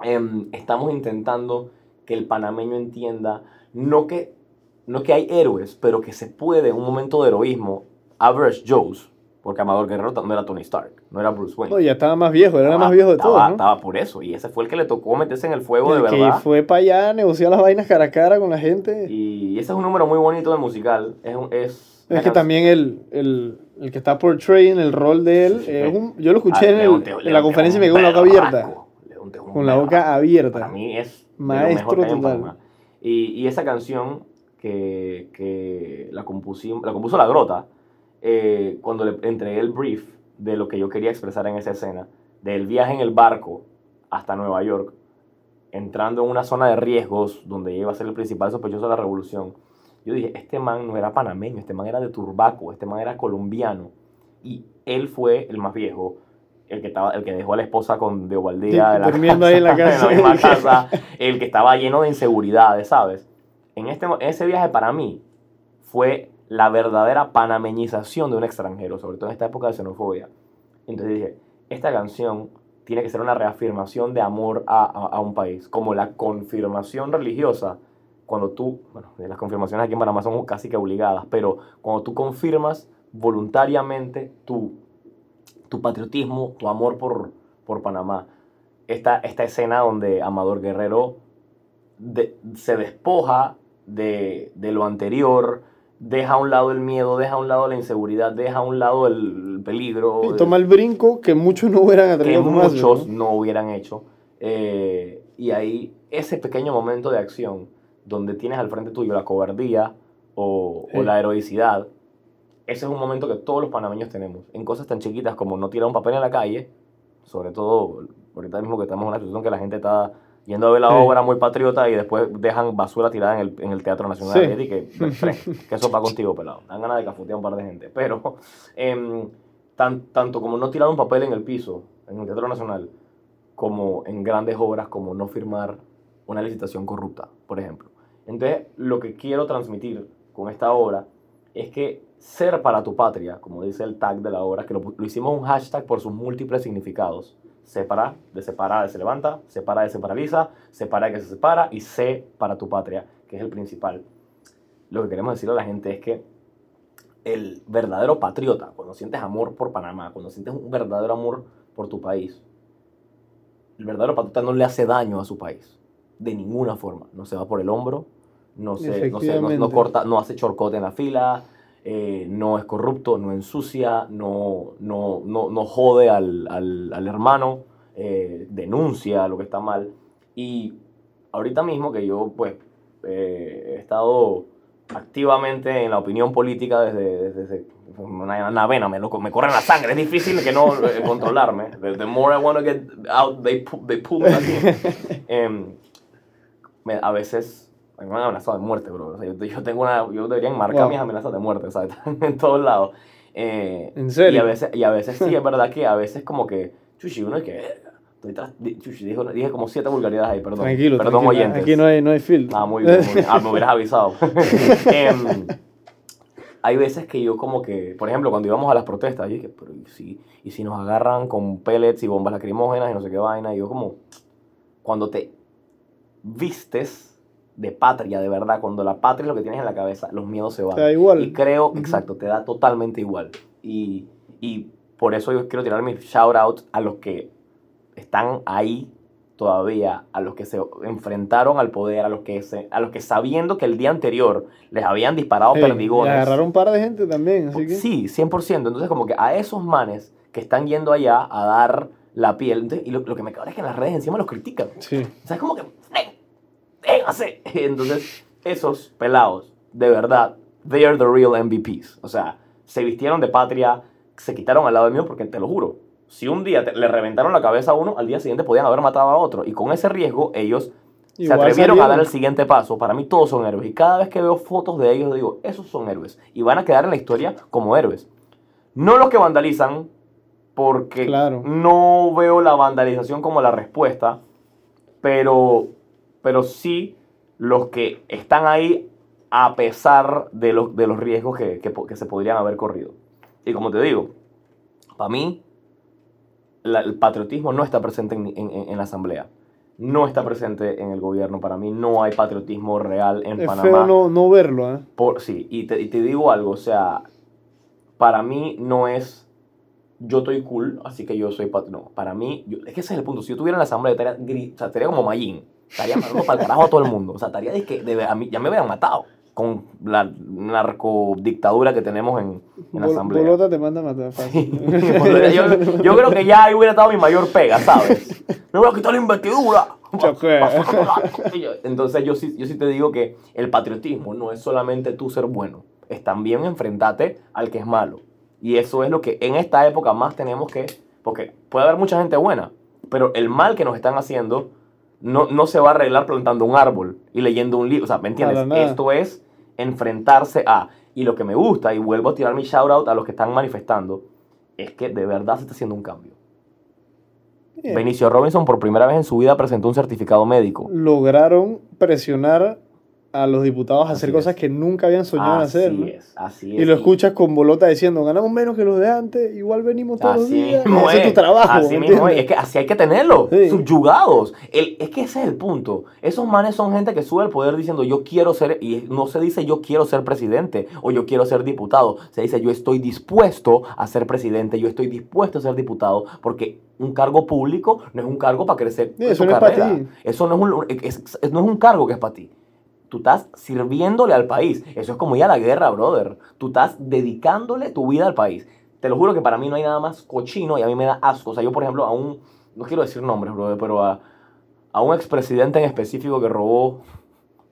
em, estamos intentando que el panameño entienda no que, no que hay héroes, pero que se puede en un momento de heroísmo, average Joes, porque Amador Guerrero no era Tony Stark, no era Bruce Wayne. No, ya estaba más viejo, era el más viejo de estaba- todos, ¿no? Estaba por eso, y ese fue el que le tocó meterse en el fuego de El verdad. fue para allá a negociar las vainas cara a cara con la gente. Y ese es un número muy bonito del musical. Es, un- es, Es que también el, el, el que está portraying el rol de él, Sí. es un- yo lo escuché Ah, en, el- en la conferencia y me con la boca abierta. Con la boca abierta. Para mí es de lo Maestro mejor total. Y, y esa canción que, que la, la compuso La Grota, eh, cuando le entregué el brief de lo que yo quería expresar en esa escena, del viaje en el barco hasta Nueva York, entrando en una zona de riesgos donde iba a ser el principal sospechoso de la revolución, yo dije, este man no era panameño, este man era de Turbaco, este man era colombiano. Y él fue el más viejo, el que, estaba, el que dejó a la esposa con de Ovaldía Sí, durmiendo ahí en la casa. misma casa, el que estaba lleno de inseguridades, ¿sabes? En este, ese viaje para mí fue la verdadera panameñización de un extranjero, sobre todo en esta época de xenofobia. Entonces dije, esta canción tiene que ser una reafirmación de amor a, a- a un país, como la confirmación religiosa, cuando tú, bueno, las confirmaciones aquí en Panamá son casi que obligadas, pero cuando tú confirmas voluntariamente tu, tu patriotismo, tu amor por, por Panamá. Esta, esta escena donde Amador Guerrero de- se despoja de, de lo anterior, deja a un lado el miedo, deja a un lado la inseguridad, deja a un lado el peligro. Y toma el brinco que muchos no hubieran que atrevido tomarse, muchos ¿no? no hubieran hecho. Eh, y ahí ese pequeño momento de acción donde tienes al frente tuyo la cobardía o, la heroicidad, ese es un momento que todos los panameños tenemos. En cosas tan chiquitas como no tirar un papel en la calle, sobre todo ahorita mismo que estamos en una situación que la gente está yendo a ver la Sí. obra muy patriota y después dejan basura tirada en el, en el Teatro Nacional. Sí. Y que, que eso va contigo, pelado. Dan ganas de cafutear a un par de gente. Pero em, tan- tanto como no tirar un papel en el piso, en el Teatro Nacional, como en grandes obras como no firmar una licitación corrupta, por ejemplo. Entonces, lo que quiero transmitir con esta obra es que ser para tu patria, como dice el tag de la obra, que lo, lo hicimos un hashtag por sus múltiples significados. Separa, de separa, de se levanta, separa, de se paraliza, separa, de que se separa, y sé para tu patria, que es el principal. Lo que queremos decirle a la gente es que el verdadero patriota, cuando sientes amor por Panamá, cuando sientes un verdadero amor por tu país, el verdadero patriota no le hace daño a su país, de ninguna forma. No se va por el hombro, no, se, no, se- no- no corta, no hace chorcote en la fila, eh, no es corrupto, no ensucia, no, no, no, no jode al, al- al hermano, eh, denuncia lo que está mal. Y ahorita mismo que yo pues eh, he estado activamente en la opinión política desde, desde, una, una vena, me, lo- me corre la sangre, es difícil que no eh, controlarme. The, the more I want to get out, they, pu- they pull me. Em, me- a veces a mí me han amenazado de muerte, bro. O sea, yo, yo tengo una, yo debería enmarcar Wow. mis amenazas de muerte, ¿sabes? Están en todos lados. Eh, ¿En serio? Y a veces, y a veces sí, es verdad que a veces como que, chuchi, uno es que, "Verga, estoy tras- di- chuchi, dijo- dije como siete vulgaridades ahí, perdón. Tranquilo, perdón, tranquilo. oyentes. Aquí no hay, no hay filtro. Ah, muy bien, muy bien. Ah, me hubieras avisado. Em, hay veces que yo como que, por ejemplo, cuando íbamos a las protestas, yo dije, pero ¿y si, y si nos agarran con pellets y bombas lacrimógenas y no sé qué vaina? Y yo como, cuando te vistes de patria, de verdad, cuando la patria es lo que tienes en la cabeza, los miedos se van. Te da igual. Y creo, Ujú. exacto, te da totalmente igual. Y, y por eso yo quiero tirar mi shout out a los que están ahí todavía, a los que se enfrentaron al poder, a los que, se, a los que sabiendo que el día anterior les habían disparado Ey, y perdigones. agarraron un par de gente también, así que... Sí, 100%. Entonces, como que a esos manes que están yendo allá a dar la piel, entonces, y lo, lo que me cabra es que en las redes encima los critican. Sí. O sea, es como que, ¡ven! ¡Véngase! Entonces, esos pelados, de verdad, they are the real MVPs. O sea, se vistieron de patria, se quitaron al lado mío porque te lo juro. Si un día te- le reventaron la cabeza a uno, al día siguiente podían haber matado a otro. Y con ese riesgo, ellos se Igual atrevieron a salieron. dar el siguiente paso. Para mí todos son héroes. Y cada vez que veo fotos de ellos, digo, esos son héroes. Y van a quedar en la historia como héroes. No los que vandalizan, porque Claro. no veo la vandalización como la respuesta, pero, pero sí los que están ahí a pesar de los, de los riesgos que, que que se podrían haber corrido. Y como te digo, para mí la- el patriotismo no está presente en, en- en la asamblea. No está presente en el gobierno. Para mí no hay patriotismo real en Es Panamá. feo no, no verlo, ¿eh? Por, sí, y te, y te digo algo, o sea, para mí no es yo estoy cool, así que yo soy pat No, para mí, yo- es que ese es el punto. Si yo tuviera en la asamblea, estaría, o sea, estaría como Mayín. Estaría mandando para el carajo a todo el mundo. O sea, estaría de que de a mí, ya me hubieran matado con la narcodictadura que tenemos en, en la asamblea. Bolota te manda a matar fácil. yo, yo creo que ya ahí hubiera estado mi mayor pega, ¿sabes? Me voy a quitar la investidura. Entonces yo sí, yo sí te digo que el patriotismo no es solamente tú ser bueno, es también enfrentarte al que es malo. Y eso es lo que en esta época más tenemos que, porque puede haber mucha gente buena, pero el mal que nos están haciendo no, no se va a arreglar plantando un árbol y leyendo un libro. O sea, ¿me entiendes? Nada. Esto es enfrentarse a... Y lo que me gusta, y vuelvo a tirar mi shout out a los que están manifestando, es que de verdad se está haciendo un cambio. Bien. Benicio Robinson por primera vez en su vida presentó un certificado médico. Lograron presionar a los diputados a hacer Así cosas es. que nunca habían soñado en hacer. Así ¿no? es, así es. Y lo escuchas con bolota diciendo, ganamos menos que los de antes, igual venimos todos los Así días. mismo Ese es tu trabajo. Así ¿me mismo es. que así hay que tenerlo. Sí. Subyugados. El- es que ese es el punto. Esos manes son gente que sube al poder diciendo yo quiero ser, y no se dice yo quiero ser presidente o yo quiero ser diputado. Se dice yo estoy dispuesto a ser presidente, yo estoy dispuesto a ser diputado, porque un cargo público no es un cargo para crecer. Sí, en eso tu no es para carrera. ti. Eso no es, un, no es un cargo que es para ti. Tú estás sirviéndole al país. Eso es como ir a la guerra, brother. Tú estás dedicándole tu vida al país. Te lo juro que para mí no hay nada más cochino y a mí me da asco. O sea, yo, por ejemplo, a un. No quiero decir nombres, brother, pero a, a un expresidente en específico que robó.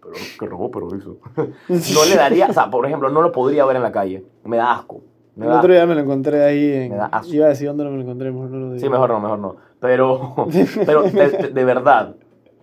Pero, que robó, pero hizo. No le daría. O sea, por ejemplo, no lo podría ver en la calle. Me da asco. Me El da- otro día me lo encontré ahí en... Me da asco. Iba a decir dónde me lo encontré, mejor no lo digo. Sí, mejor no, mejor no. Pero, pero de, de- de verdad,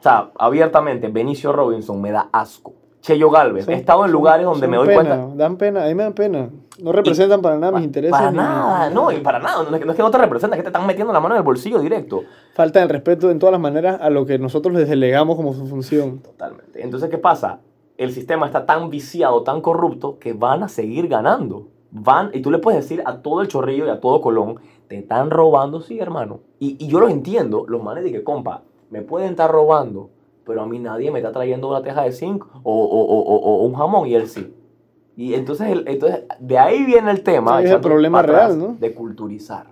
sea, abiertamente, Benicio Robinson me da asco. Cheyo Galvez, Son- he estado en lugares donde me doy pena, cuenta. Dan pena, a mí me dan pena. No representan para nada mis intereses. Para nada, no, y para nada. No es, que, no es que no te representa, es que te están metiendo la mano en el bolsillo directo. Falta el respeto en todas las maneras a lo que nosotros les delegamos como su función. Totalmente. Entonces, ¿qué pasa? El sistema está tan viciado, tan corrupto, que van a seguir ganando. Van, y tú le puedes decir a todo el chorrillo y a todo Colón, te están robando, sí, hermano. Y, y yo lo entiendo, los manes de que, compa, me pueden estar robando, pero a mí nadie me está trayendo una teja de zinc o, o- o- o- o un jamón y él sí. Y entonces, el- entonces de ahí viene el tema. Sí, es el echando problema atrás, real, ¿no? De culturizar,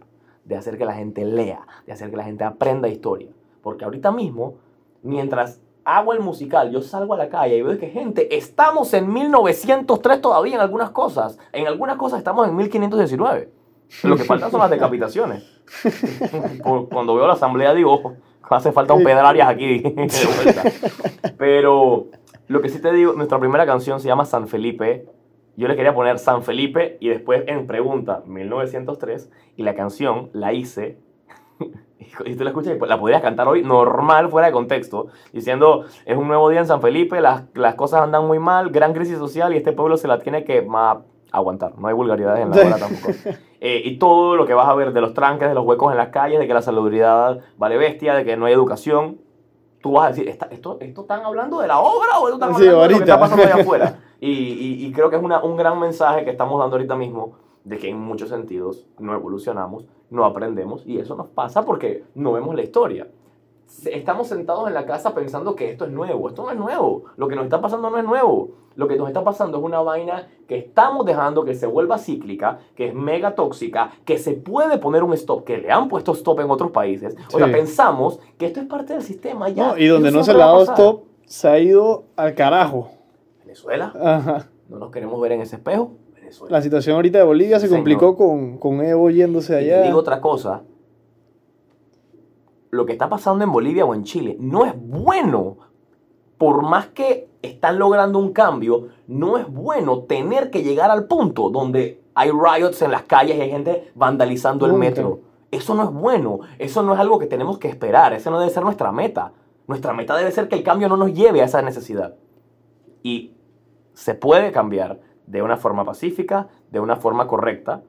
de hacer que la gente lea, de hacer que la gente aprenda historia. Porque ahorita mismo, mientras hago el musical, yo salgo a la calle y veo que gente, estamos en 1903 todavía en algunas cosas. En algunas cosas estamos en 1519. Lo que faltan son las decapitaciones. Cuando veo la asamblea digo, "Ojo, hace falta un Pedrarias aquí de vuelta". Pero lo que sí te digo, nuestra primera canción se llama San Felipe. Yo le quería poner San Felipe y después en pregunta 1903 y la canción la hice y tú la escuchas y pues, la podrías cantar hoy normal fuera de contexto diciendo es un nuevo día en San Felipe las, las cosas andan muy mal gran crisis social y este pueblo se la tiene que ma, aguantar no hay vulgaridades en la hora tampoco Eh, y todo lo que vas a ver de los tranques de los huecos en las calles de que la salubridad vale bestia de que no hay educación tú vas a decir, ¿Está- esto, ¿esto están hablando de la obra o esto están Sí, hablando de lo que está pasando allá afuera? Y, y- y creo que es una- un gran mensaje que estamos dando ahorita mismo de que en muchos sentidos no evolucionamos, no aprendemos y eso nos pasa porque no vemos la historia. Estamos sentados en la casa pensando que esto es nuevo. Esto no es nuevo. Lo que nos está pasando no es nuevo. Lo que nos está pasando es una vaina que estamos dejando que se vuelva cíclica, que es mega tóxica, que se puede poner un stop, que le han puesto stop en otros países. O sea, pensamos que esto es parte del sistema ya. No, y donde no se le ha dado stop, se ha ido al carajo. Venezuela, Ajá. no nos queremos ver en ese espejo. Venezuela. La situación ahorita de Bolivia se Señor. complicó con, con Evo yéndose Y te allá. digo otra cosa. Lo que está pasando en Bolivia o en Chile no es bueno. Por más que están logrando un cambio, no es bueno tener que llegar al punto donde hay riots en las calles y hay gente vandalizando el metro. Eso no es bueno. Eso no es algo que tenemos que esperar. Esa no debe ser nuestra meta. Nuestra meta debe ser que el cambio no nos lleve a esa necesidad. Y se puede cambiar de una forma pacífica, de una forma correcta,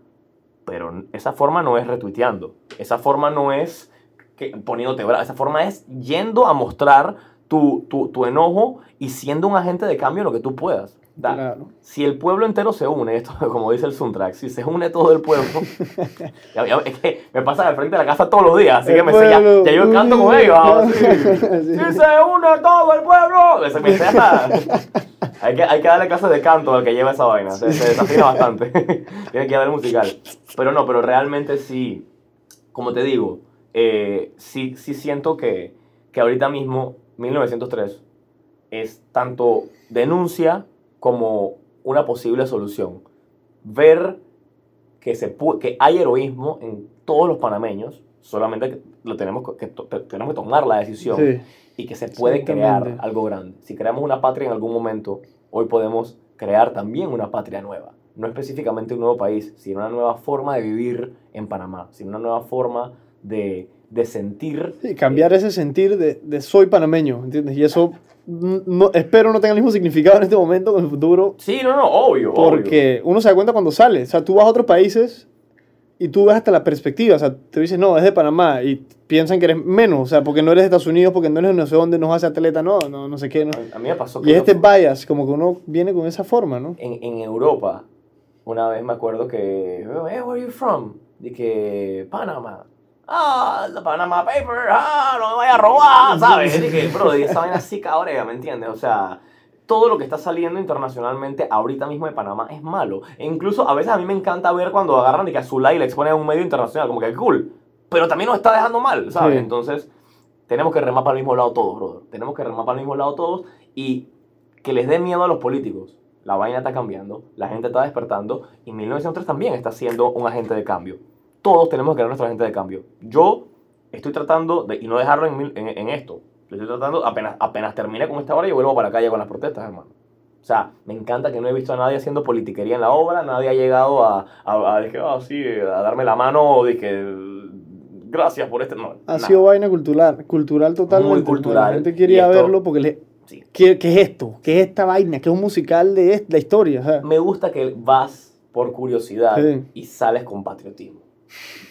pero esa forma no es retuiteando. Esa forma no es que, poniéndote bravo. Esa forma es yendo a mostrar tu, tu, tu enojo y siendo un agente de cambio en lo que tú puedas. Da- Claro. Si el pueblo entero se une, esto como dice el soundtrack, si se une todo el pueblo, ya- ya- es que me pasa al frente de la casa todos los días, así El que me sé, ya, ya yo canto con ellos. ah. Si se une todo el pueblo, se me sé hasta- hay, que, hay que darle clases de canto al que lleva esa vaina, se, se desafina bastante, tiene que haber musical. Pero no, pero realmente sí, como te digo, eh, sí, sí siento que, que ahorita mismo, 1903, es tanto denuncia como una posible solución. Ver que, se pu- que hay heroísmo en todos los panameños, solamente que lo tenemos que, to- tenemos que tomar la decisión Sí. y que se puede crear algo grande. Si creamos una patria en algún momento, hoy podemos crear también una patria nueva. No específicamente un nuevo país, sino una nueva forma de vivir en Panamá, sino una nueva forma de, de sentir. Sí, cambiar ese sentir de, de soy panameño, ¿entiendes? Y eso no, espero no tenga el mismo significado en este momento con el futuro, Sí, no, no, obvio. obvio. porque uno se da cuenta cuando sale. O sea, tú vas a otros países y tú ves hasta la perspectiva, o sea, te dices, no, es de Panamá, y piensan que eres menos, o sea, porque no eres de Estados Unidos, porque no eres de no sé dónde, no hace atleta, no, no, no sé qué, no. A mí me pasó Y este bias, como que uno viene con esa forma, ¿no? En, en Europa, una vez me acuerdo que, hey, where are you from? Dije, Panamá. Ah, the Panama Paper, ah, no me vaya a robar, ¿sabes? Dije, bro, y esa vaina así cabrea, ¿me entiendes? O sea, todo lo que está saliendo internacionalmente ahorita mismo de Panamá es malo. E incluso a veces a mí me encanta ver cuando agarran y que a Zulay le exponen a un medio internacional, como que cool. Pero también nos está dejando mal, ¿sabes? Sí. Entonces, tenemos que remar para el mismo lado todos, brother. Tenemos que remar para el mismo lado todos y que les dé miedo a los políticos. La vaina está cambiando, la gente está despertando y 1903 también está siendo un agente de cambio. Todos tenemos que ser nuestro agente de cambio. Yo estoy tratando de, y no dejarlo en, en, en esto, lo estoy tratando, apenas, apenas termine con esta hora, yo vuelvo para la calle con las protestas, hermano. O sea, me encanta que no he visto a nadie haciendo politiquería en la obra, nadie ha llegado a, a, a, dije, ah, sí, a darme la mano o dije, gracias por este. No, Ha nada. sido vaina cultural, cultural totalmente. Muy cultural, La gente quería esto- verlo porque le... Sí. ¿Qué, qué es esto? ¿Qué es esta vaina? ¿Qué es un musical de la historia? o sea. Me gusta que vas por curiosidad Sí. y sales con patriotismo.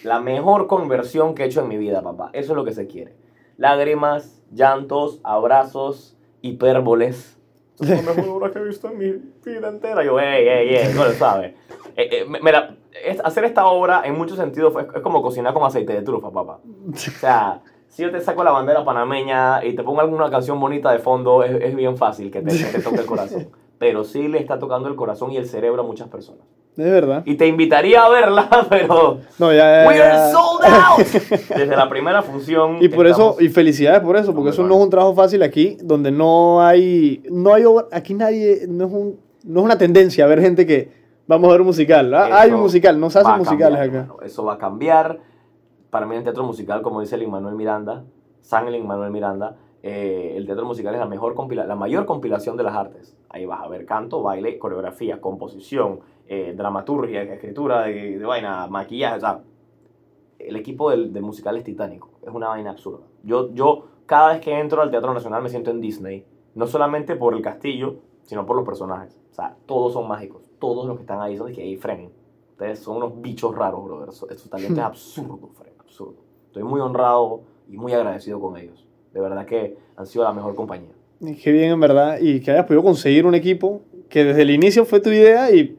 La mejor conversión que he hecho en mi vida, papá. Eso es lo que se quiere. Lágrimas, llantos, abrazos, hipérboles. Eso es la mejor obra que he visto en mi vida entera. Yo, ey, ey, ey, no lo sabes. Eh, eh, la- es- hacer esta obra en muchos sentidos fue- es como cocinar con aceite de trufa, papá. O sea, si yo te saco la bandera panameña y te pongo alguna canción bonita de fondo, es, es bien fácil que te, que te toque el corazón. Pero sí le está tocando el corazón y el cerebro a muchas personas. Es verdad. Y te invitaría a verla, pero... No, ya, ya, ¡We are sold out! Desde la primera función... Y por eso, y felicidades por eso, porque eso no es un trabajo fácil aquí, donde no hay, no hay, obra- aquí nadie, no es, un, no es una tendencia a ver gente que vamos a ver un musical. Ah, hay un musical, no se hacen musicales cambiar, acá. Eso va a cambiar. Para mí el teatro musical, como dice el Manuel Miranda, San Lin Manuel Miranda, eh, el teatro musical es la, mejor compila la mayor compilación de las artes. Ahí vas a ver canto, baile, coreografía, composición, eh, dramaturgia, escritura de, de vaina, maquillaje. O sea, el equipo del, del musical es titánico. Es una vaina absurda. Yo, yo cada vez que entro al Teatro Nacional me siento en Disney. No solamente por el castillo, sino por los personajes. O sea, todos son mágicos. Todos los que están ahí son de que, hey, Fren, ustedes son unos bichos raros, brother. Su, talento es absurdo, Fren, absurdo. Estoy muy honrado y muy agradecido con ellos. De verdad que han sido la mejor compañía. Qué bien, en verdad, y que hayas podido conseguir un equipo que desde el inicio fue tu idea y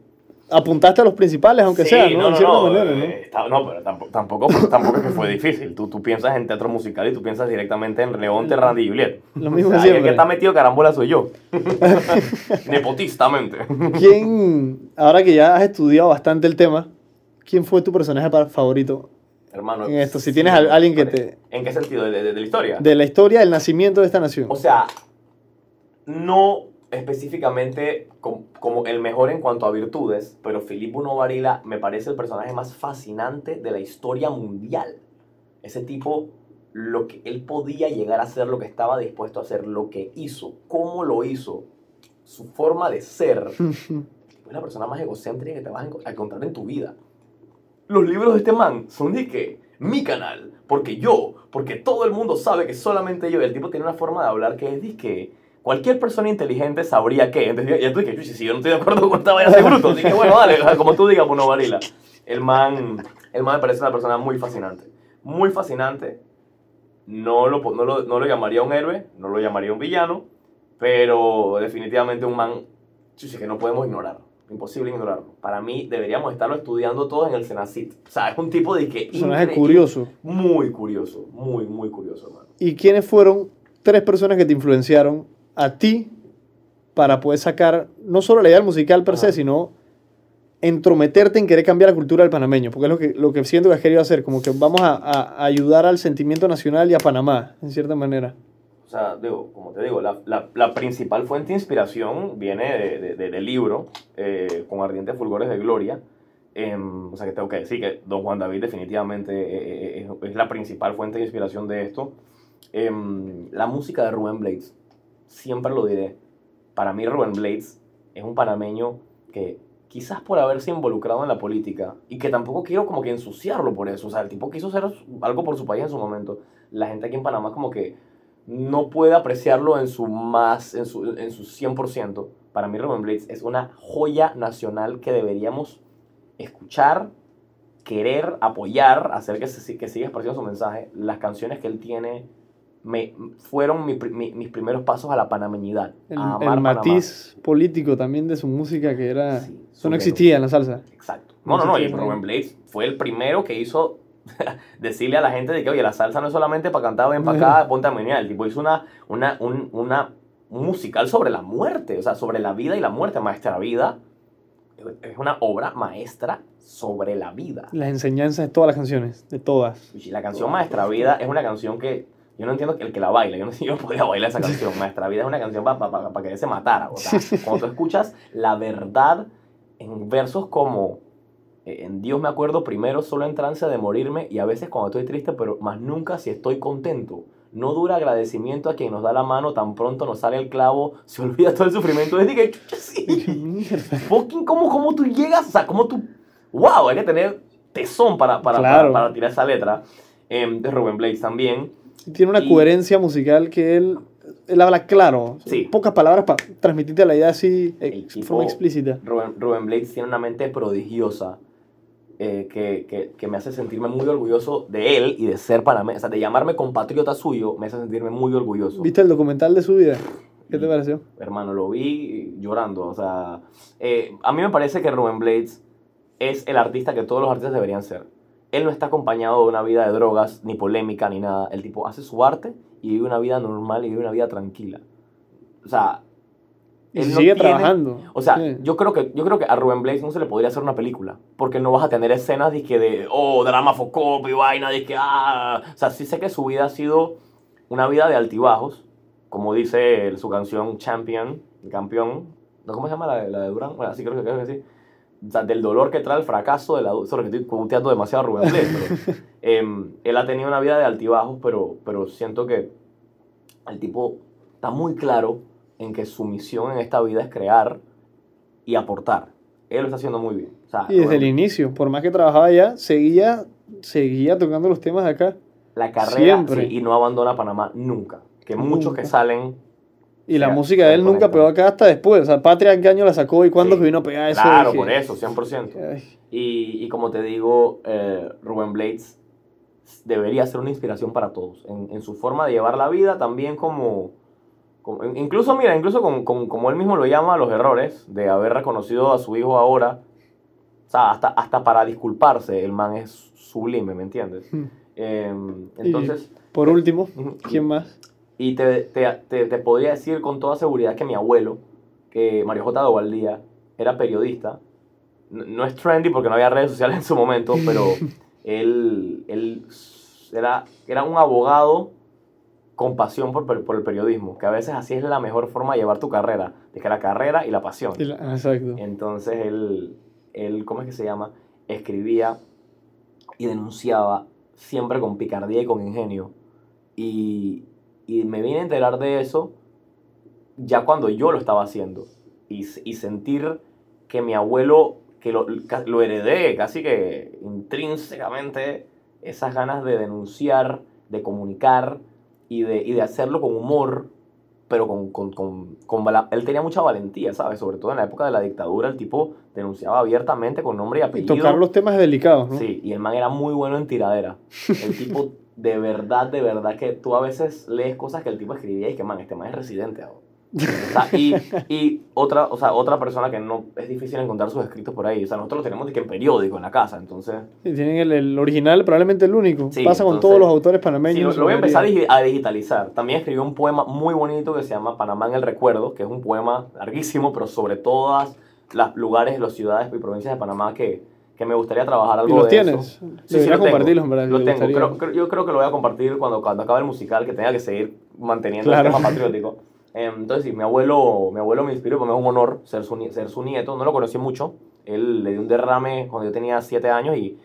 apuntaste a los principales, aunque Sí, sea, ¿no? no, no, no, eh, ¿no? está- no, pero tampoco, tampoco, tampoco es que fue difícil. Tú, tú piensas en teatro musical y tú piensas directamente en León, Randy y Juliet. Lo mismo O sea, siempre. El que está metido carambola soy yo. Nepotistamente. ¿Quién, ahora que ya has estudiado bastante el tema, quién fue tu personaje favorito Hermano. en esto? Si tienes a alguien que te... ¿En qué sentido? ¿De, de- de la historia? de la historia del nacimiento de esta nación? O sea, no específicamente com- como el mejor en cuanto a virtudes, pero Filippo Novarila me parece el personaje más fascinante de la historia mundial. Ese tipo, lo que él podía llegar a hacer, lo que estaba dispuesto a hacer, lo que hizo, cómo lo hizo, su forma de ser, es la persona más egocéntrica que te vas a enco- a encontrar en tu vida. Los libros de este man son de que mi canal, porque yo, porque todo el mundo sabe que solamente yo. El tipo tiene una forma de hablar que es de que cualquier persona inteligente sabría que. Entonces ya tú dices, "Chuchi, si yo no estoy de acuerdo con esta vaya a ser bruto. Así que bueno, dale, como tú digas, Bruno Varila. El man, el man me parece una persona muy fascinante. Muy fascinante. No lo, no, lo, no lo llamaría un héroe, no lo llamaría un villano, pero definitivamente un man que no podemos ignorar. Imposible ignorarlo. Para mí deberíamos estarlo estudiando todos en el Senacit. O sea, es un tipo de que... personaje curioso. Muy curioso, muy, muy curioso, hermano. ¿Y quiénes fueron tres personas que te influenciaron a ti para poder sacar no solo la idea del musical per se, sino entrometerte en querer cambiar la cultura del panameño? Porque es lo que, lo que siento que has querido hacer, como que vamos a, a- ayudar al sentimiento nacional y a Panamá, en cierta manera. O sea, digo, como te digo, la, la, la principal fuente de inspiración viene de, de- de- del libro, eh, Con ardientes fulgores de gloria. Em, o sea, que tengo que decir que Don Juan David definitivamente eh, eh, es, es la principal fuente de inspiración de esto. Em, la música de Rubén Blades, siempre lo diré. Para mí Rubén Blades es un panameño que quizás por haberse involucrado en la política y que tampoco quiero como que ensuciarlo por eso. O sea, el tipo quiso hacer algo por su país en su momento. La gente aquí en Panamá como que no puede apreciarlo en su más, en su, en su 100%. Para mí Rubén Blades es una joya nacional que deberíamos escuchar querer apoyar, hacer que, se, que siga expresando su mensaje, las canciones que él tiene me, fueron mi, mi, mis primeros pasos a la panameñidad. El, a el matiz político también de su música que era... Sí, eso no existía en la salsa. Exacto. No, no, no, y Rubén Blades fue el primero que hizo decirle a la gente de que, oye, la salsa no es solamente para cantar bien para acá, ponte a menear. El tipo hizo una, una, un, una, un musical sobre la muerte, o sea, sobre la vida y la muerte, Maestra Vida. Es una obra maestra sobre la vida. Las enseñanzas de todas las canciones, de todas. Y la canción Maestra Vida es una canción que yo no entiendo que el que la baila, yo no sé si yo podría bailar esa canción. Maestra Vida es una canción para pa, pa, que él se matara. O sea, cuando tú escuchas la verdad en versos como eh, en Dios me acuerdo primero solo en trance de morirme y a veces cuando estoy triste, pero más nunca si estoy contento. No dura agradecimiento a quien nos da la mano, tan pronto nos sale el clavo, se olvida todo el sufrimiento. Es que, sí. Fucking, ¿cómo, ¿cómo tú llegas? O sea, ¿cómo tú. ¡Wow! Hay que tener tesón para, para, para, tirar esa letra. Em, de Rubén Blades también. Tiene una coherencia musical que él, él habla claro. Sí. Pocas palabras para transmitirte la idea así de forma explícita. Rubén, Rubén Blades tiene una mente prodigiosa eh, que, que, que, me hace sentirme muy orgulloso de él y de ser para mí, o sea, de llamarme compatriota suyo, me hace sentirme muy orgulloso. ¿Viste el documental de su vida? ¿Qué te pareció? Hermano, lo vi llorando, o sea, eh, a mí me parece que Rubén Blades es el artista que todos los artistas deberían ser. Él no está acompañado de una vida de drogas, ni polémica, ni nada. El tipo hace su arte y vive una vida normal y vive una vida tranquila. O sea, y sigue trabajando. O sea, yo, creo que, yo creo que a Rubén Blades no se le podría hacer una película. Porque no vas a tener escenas de que de, oh, drama focop y vaina, de que, ah. O sea, sí sé que su vida ha sido una vida de altibajos. Como dice su canción Champion, campeón. ¿Cómo se llama la, la de Durán? Bueno, así creo que, creo que sí. O sea, del dolor que trae el fracaso, de la, solo que estoy puteando demasiado a Rubén Blades. Pero, em, él ha tenido una vida de altibajos, pero, pero siento que el tipo está muy claro en que su misión en esta vida es crear y aportar. Él lo está haciendo muy bien. y desde el inicio, por más que trabajaba allá, seguía, seguía tocando los temas de acá. La carrera y no abandona Panamá nunca. Que muchos que salen... Y la música de él nunca pegó acá hasta después. O sea, Patria, ¿en qué año la sacó y cuándo vino a pegar eso? Claro, por eso, 100%. Y, y, como te digo, eh, Rubén Blades debería ser una inspiración para todos. En, en su forma de llevar la vida, también como Incluso, mira, incluso con, como él mismo lo llama, los errores de haber reconocido a su hijo ahora, o sea, hasta, hasta para disculparse, el man es sublime, ¿me entiendes? Hmm. Em, entonces... por último, ¿quién más? Y te, te, te, te, podría decir con toda seguridad que mi abuelo, que Mario J. Dovaldía, era periodista. No, es trendy porque no había redes sociales en su momento, pero él, él era, era un abogado con pasión por, por, el periodismo, que a veces así es la mejor forma de llevar tu carrera, de que la carrera y la pasión. exacto. Entonces él, él, ¿cómo es que se llama? Escribía y denunciaba siempre con picardía y con ingenio. Y, y me vine a enterar de eso ya cuando yo lo estaba haciendo. Y, y sentir que mi abuelo, que lo, lo heredé casi que intrínsecamente, esas ganas de denunciar, de comunicar, y de, y de hacerlo con humor, pero con, con, con, con, él tenía mucha valentía, ¿sabes? Sobre todo en la época de la dictadura, el tipo denunciaba abiertamente con nombre y apellido. Y tocar los temas delicados, ¿no? Sí, y el man era muy bueno en tiradera. El tipo, de verdad, de verdad, que tú a veces lees cosas que el tipo escribía y que, man, este man es residente. ahora y, y, otra, o sea, otra persona que no es difícil encontrar sus escritos por ahí. O sea, nosotros lo tenemos de que en periódico, en la casa, entonces. Sí, tienen el, el original, probablemente el único. Pasa con todos los autores panameños. Sí, lo, voy a empezar a digitalizar. También escribió un poema muy bonito que se llama Panamá en el Recuerdo, que es un poema larguísimo, pero sobre todos los lugares, las ciudades y provincias de Panamá que, que me gustaría trabajar algo ¿Y los de tienes? eso. Sí, sí, compartirlos, verdad. Lo tengo. yo creo que lo voy a compartir cuando, cuando acabe el musical, que tenga que seguir manteniendo el tema patriótico. Em, entonces, sí, mi abuelo, mi abuelo me inspiró, porque me es un honor ser su, ser su nieto. No lo conocí mucho. Él le dio un derrame cuando yo tenía 7 años y,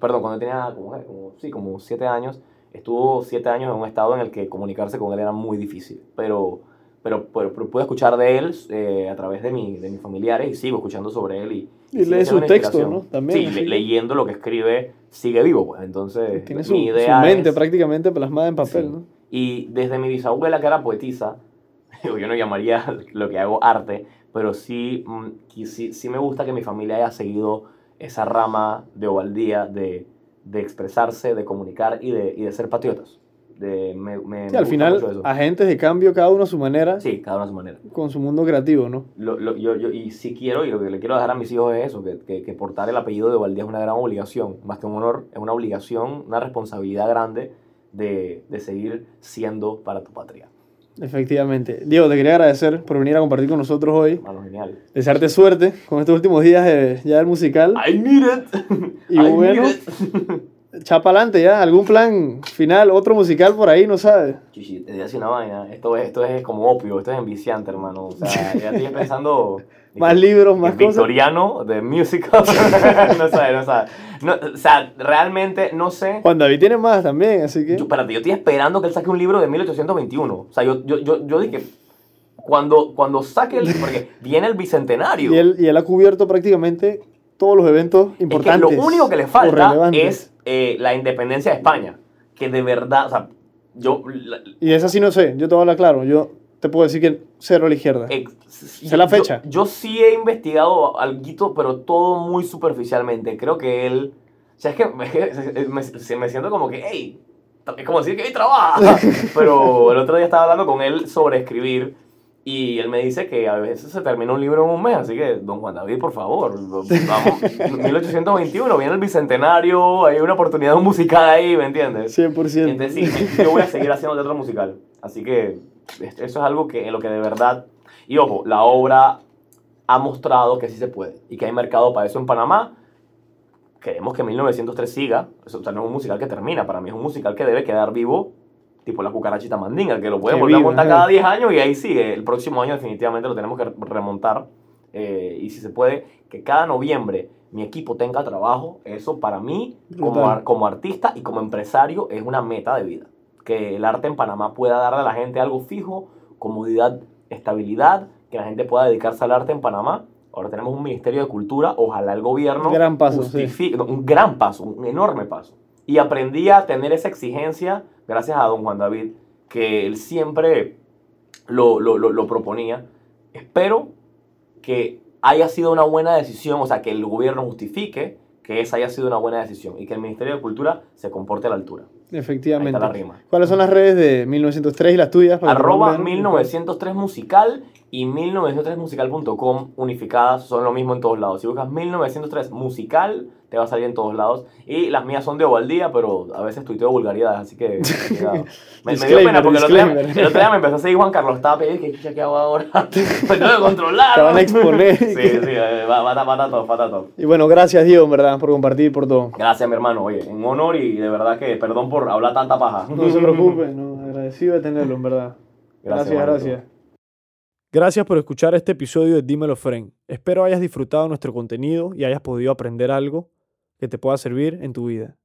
perdón, cuando yo tenía como, sí, como 7 años, estuvo 7 años en un estado en el que comunicarse con él era muy difícil. Pero, pero, pero, pude escuchar de él eh, a través de, mi, de mis familiares y sigo escuchando sobre él. Y, y, lee su texto, ¿no? También. Sí, leyendo lo que escribe, sigue vivo, pues. Entonces, Tiene su, mi idea su mente prácticamente plasmada en papel, ¿no? Y desde mi bisabuela, que era poetisa, yo no llamaría lo que hago arte, pero sí, mm, sí, sí me gusta que mi familia haya seguido esa rama de Ovaldía de, de expresarse, de comunicar y de, y de ser patriotas. De, me, me- Sí, me al final, agentes de cambio, cada uno a su manera, Sí, cada uno a su manera. con su mundo creativo, ¿no? Lo, lo- yo, yo, y si quiero, y lo que le quiero dejar a mis hijos es eso, que, que, que portar el apellido de Ovaldía es una gran obligación, más que un honor, es una obligación, una responsabilidad grande de, de seguir siendo para tu patria. Efectivamente. Diego, te quería agradecer por venir a compartir con nosotros hoy. Mano, genial. Desearte suerte con estos últimos días de- ya del musical. I need it. Y I bueno, need it. Chapa adelante ya. ¿Algún plan final, otro musical por ahí? No sabes. Chichi, te decía una vaina. Esto es, esto es como opio, esto es enviciante, hermano. O sea, ya estoy pensando. Más libros, más cosas. Victoriano de musical. no sé, no. No, o sea, realmente no sé. Juan David tiene más también, así que. Yo, espérate, yo estoy esperando que él saque un libro de 1821. O sea, yo, yo, yo, yo dije. Cuando, cuando saque el. Porque viene el bicentenario. Y él, y él ha cubierto prácticamente todos los eventos Es que importantes. lo único que le falta es eh, la independencia de España. Que de verdad. O sea, yo. la- Y esa sí no sé, yo te voy a hablar claro. Yo te puedo decir que cero a la izquierda. Ex- ¿Sé la yo- fecha? Yo, sí he investigado algo, pero todo muy superficialmente. Creo que él. O sea, es que me, me- me siento como que, hey, es como decir que hey, trabaja. pero el otro día estaba hablando con él sobre escribir. Y él me dice que a veces se termina un libro en un mes, así que, don Juan David, por favor, vamos, 1821, viene el bicentenario, hay una oportunidad musical ahí, ¿me entiendes? 100%. Entonces sí, yo voy a seguir haciendo teatro musical. Así que es- eso es algo que, en lo que de verdad... Y ojo, la obra ha mostrado que sí se puede y que hay mercado para eso en Panamá. Queremos que 1903 siga. Eso, o sea, no es un musical que termina. Para mí es un musical que debe quedar vivo, tipo la cucarachita mandinga, que lo puede volver a montar cada 10 años y ahí sigue. El próximo año definitivamente lo tenemos que remontar. Eh, y si se puede, que cada noviembre mi equipo tenga trabajo, eso para mí, como, como artista y como empresario, es una meta de vida. Que el arte en Panamá pueda darle a la gente algo fijo, comodidad, estabilidad, que la gente pueda dedicarse al arte en Panamá. Ahora tenemos un Ministerio de Cultura, ojalá el gobierno... Gran paso, sí. Un gran paso, un enorme paso. Y aprendí a tener esa exigencia gracias a don Juan David, que él siempre lo, lo, lo, lo proponía. Espero que haya sido una buena decisión, o sea, que el gobierno justifique que esa haya sido una buena decisión y que el Ministerio de Cultura se comporte a la altura. Efectivamente. Ahí está la rima. ¿Cuáles son las redes de 1903 y las tuyas? para Arroba nos vean? 1903 musical y 1903musical.com unificadas son lo mismo en todos lados. Si buscas 1903 musical, te va a salir en todos lados. Y las mías son de Ovaldía, pero a veces tuiteo vulgaridades, así que. Me, me dio pena porque el otro, día, disclaimer. el otro día me empezó a seguir Juan Carlos Tapia y dije, ¿qué, hago ahora? pues que controlar. Te van a exponer. sí, sí, eh, top, va top. Y bueno, gracias Diego, en verdad, por compartir, por todo. Gracias, mi hermano. Oye, en honor y de verdad que perdón por hablar tanta paja. No se preocupe, no, agradecido de tenerlo, en verdad. Gracias, manito. gracias. Gracias por escuchar este episodio de Dímelo Fren. Espero hayas disfrutado nuestro contenido y hayas podido aprender algo que te pueda servir en tu vida.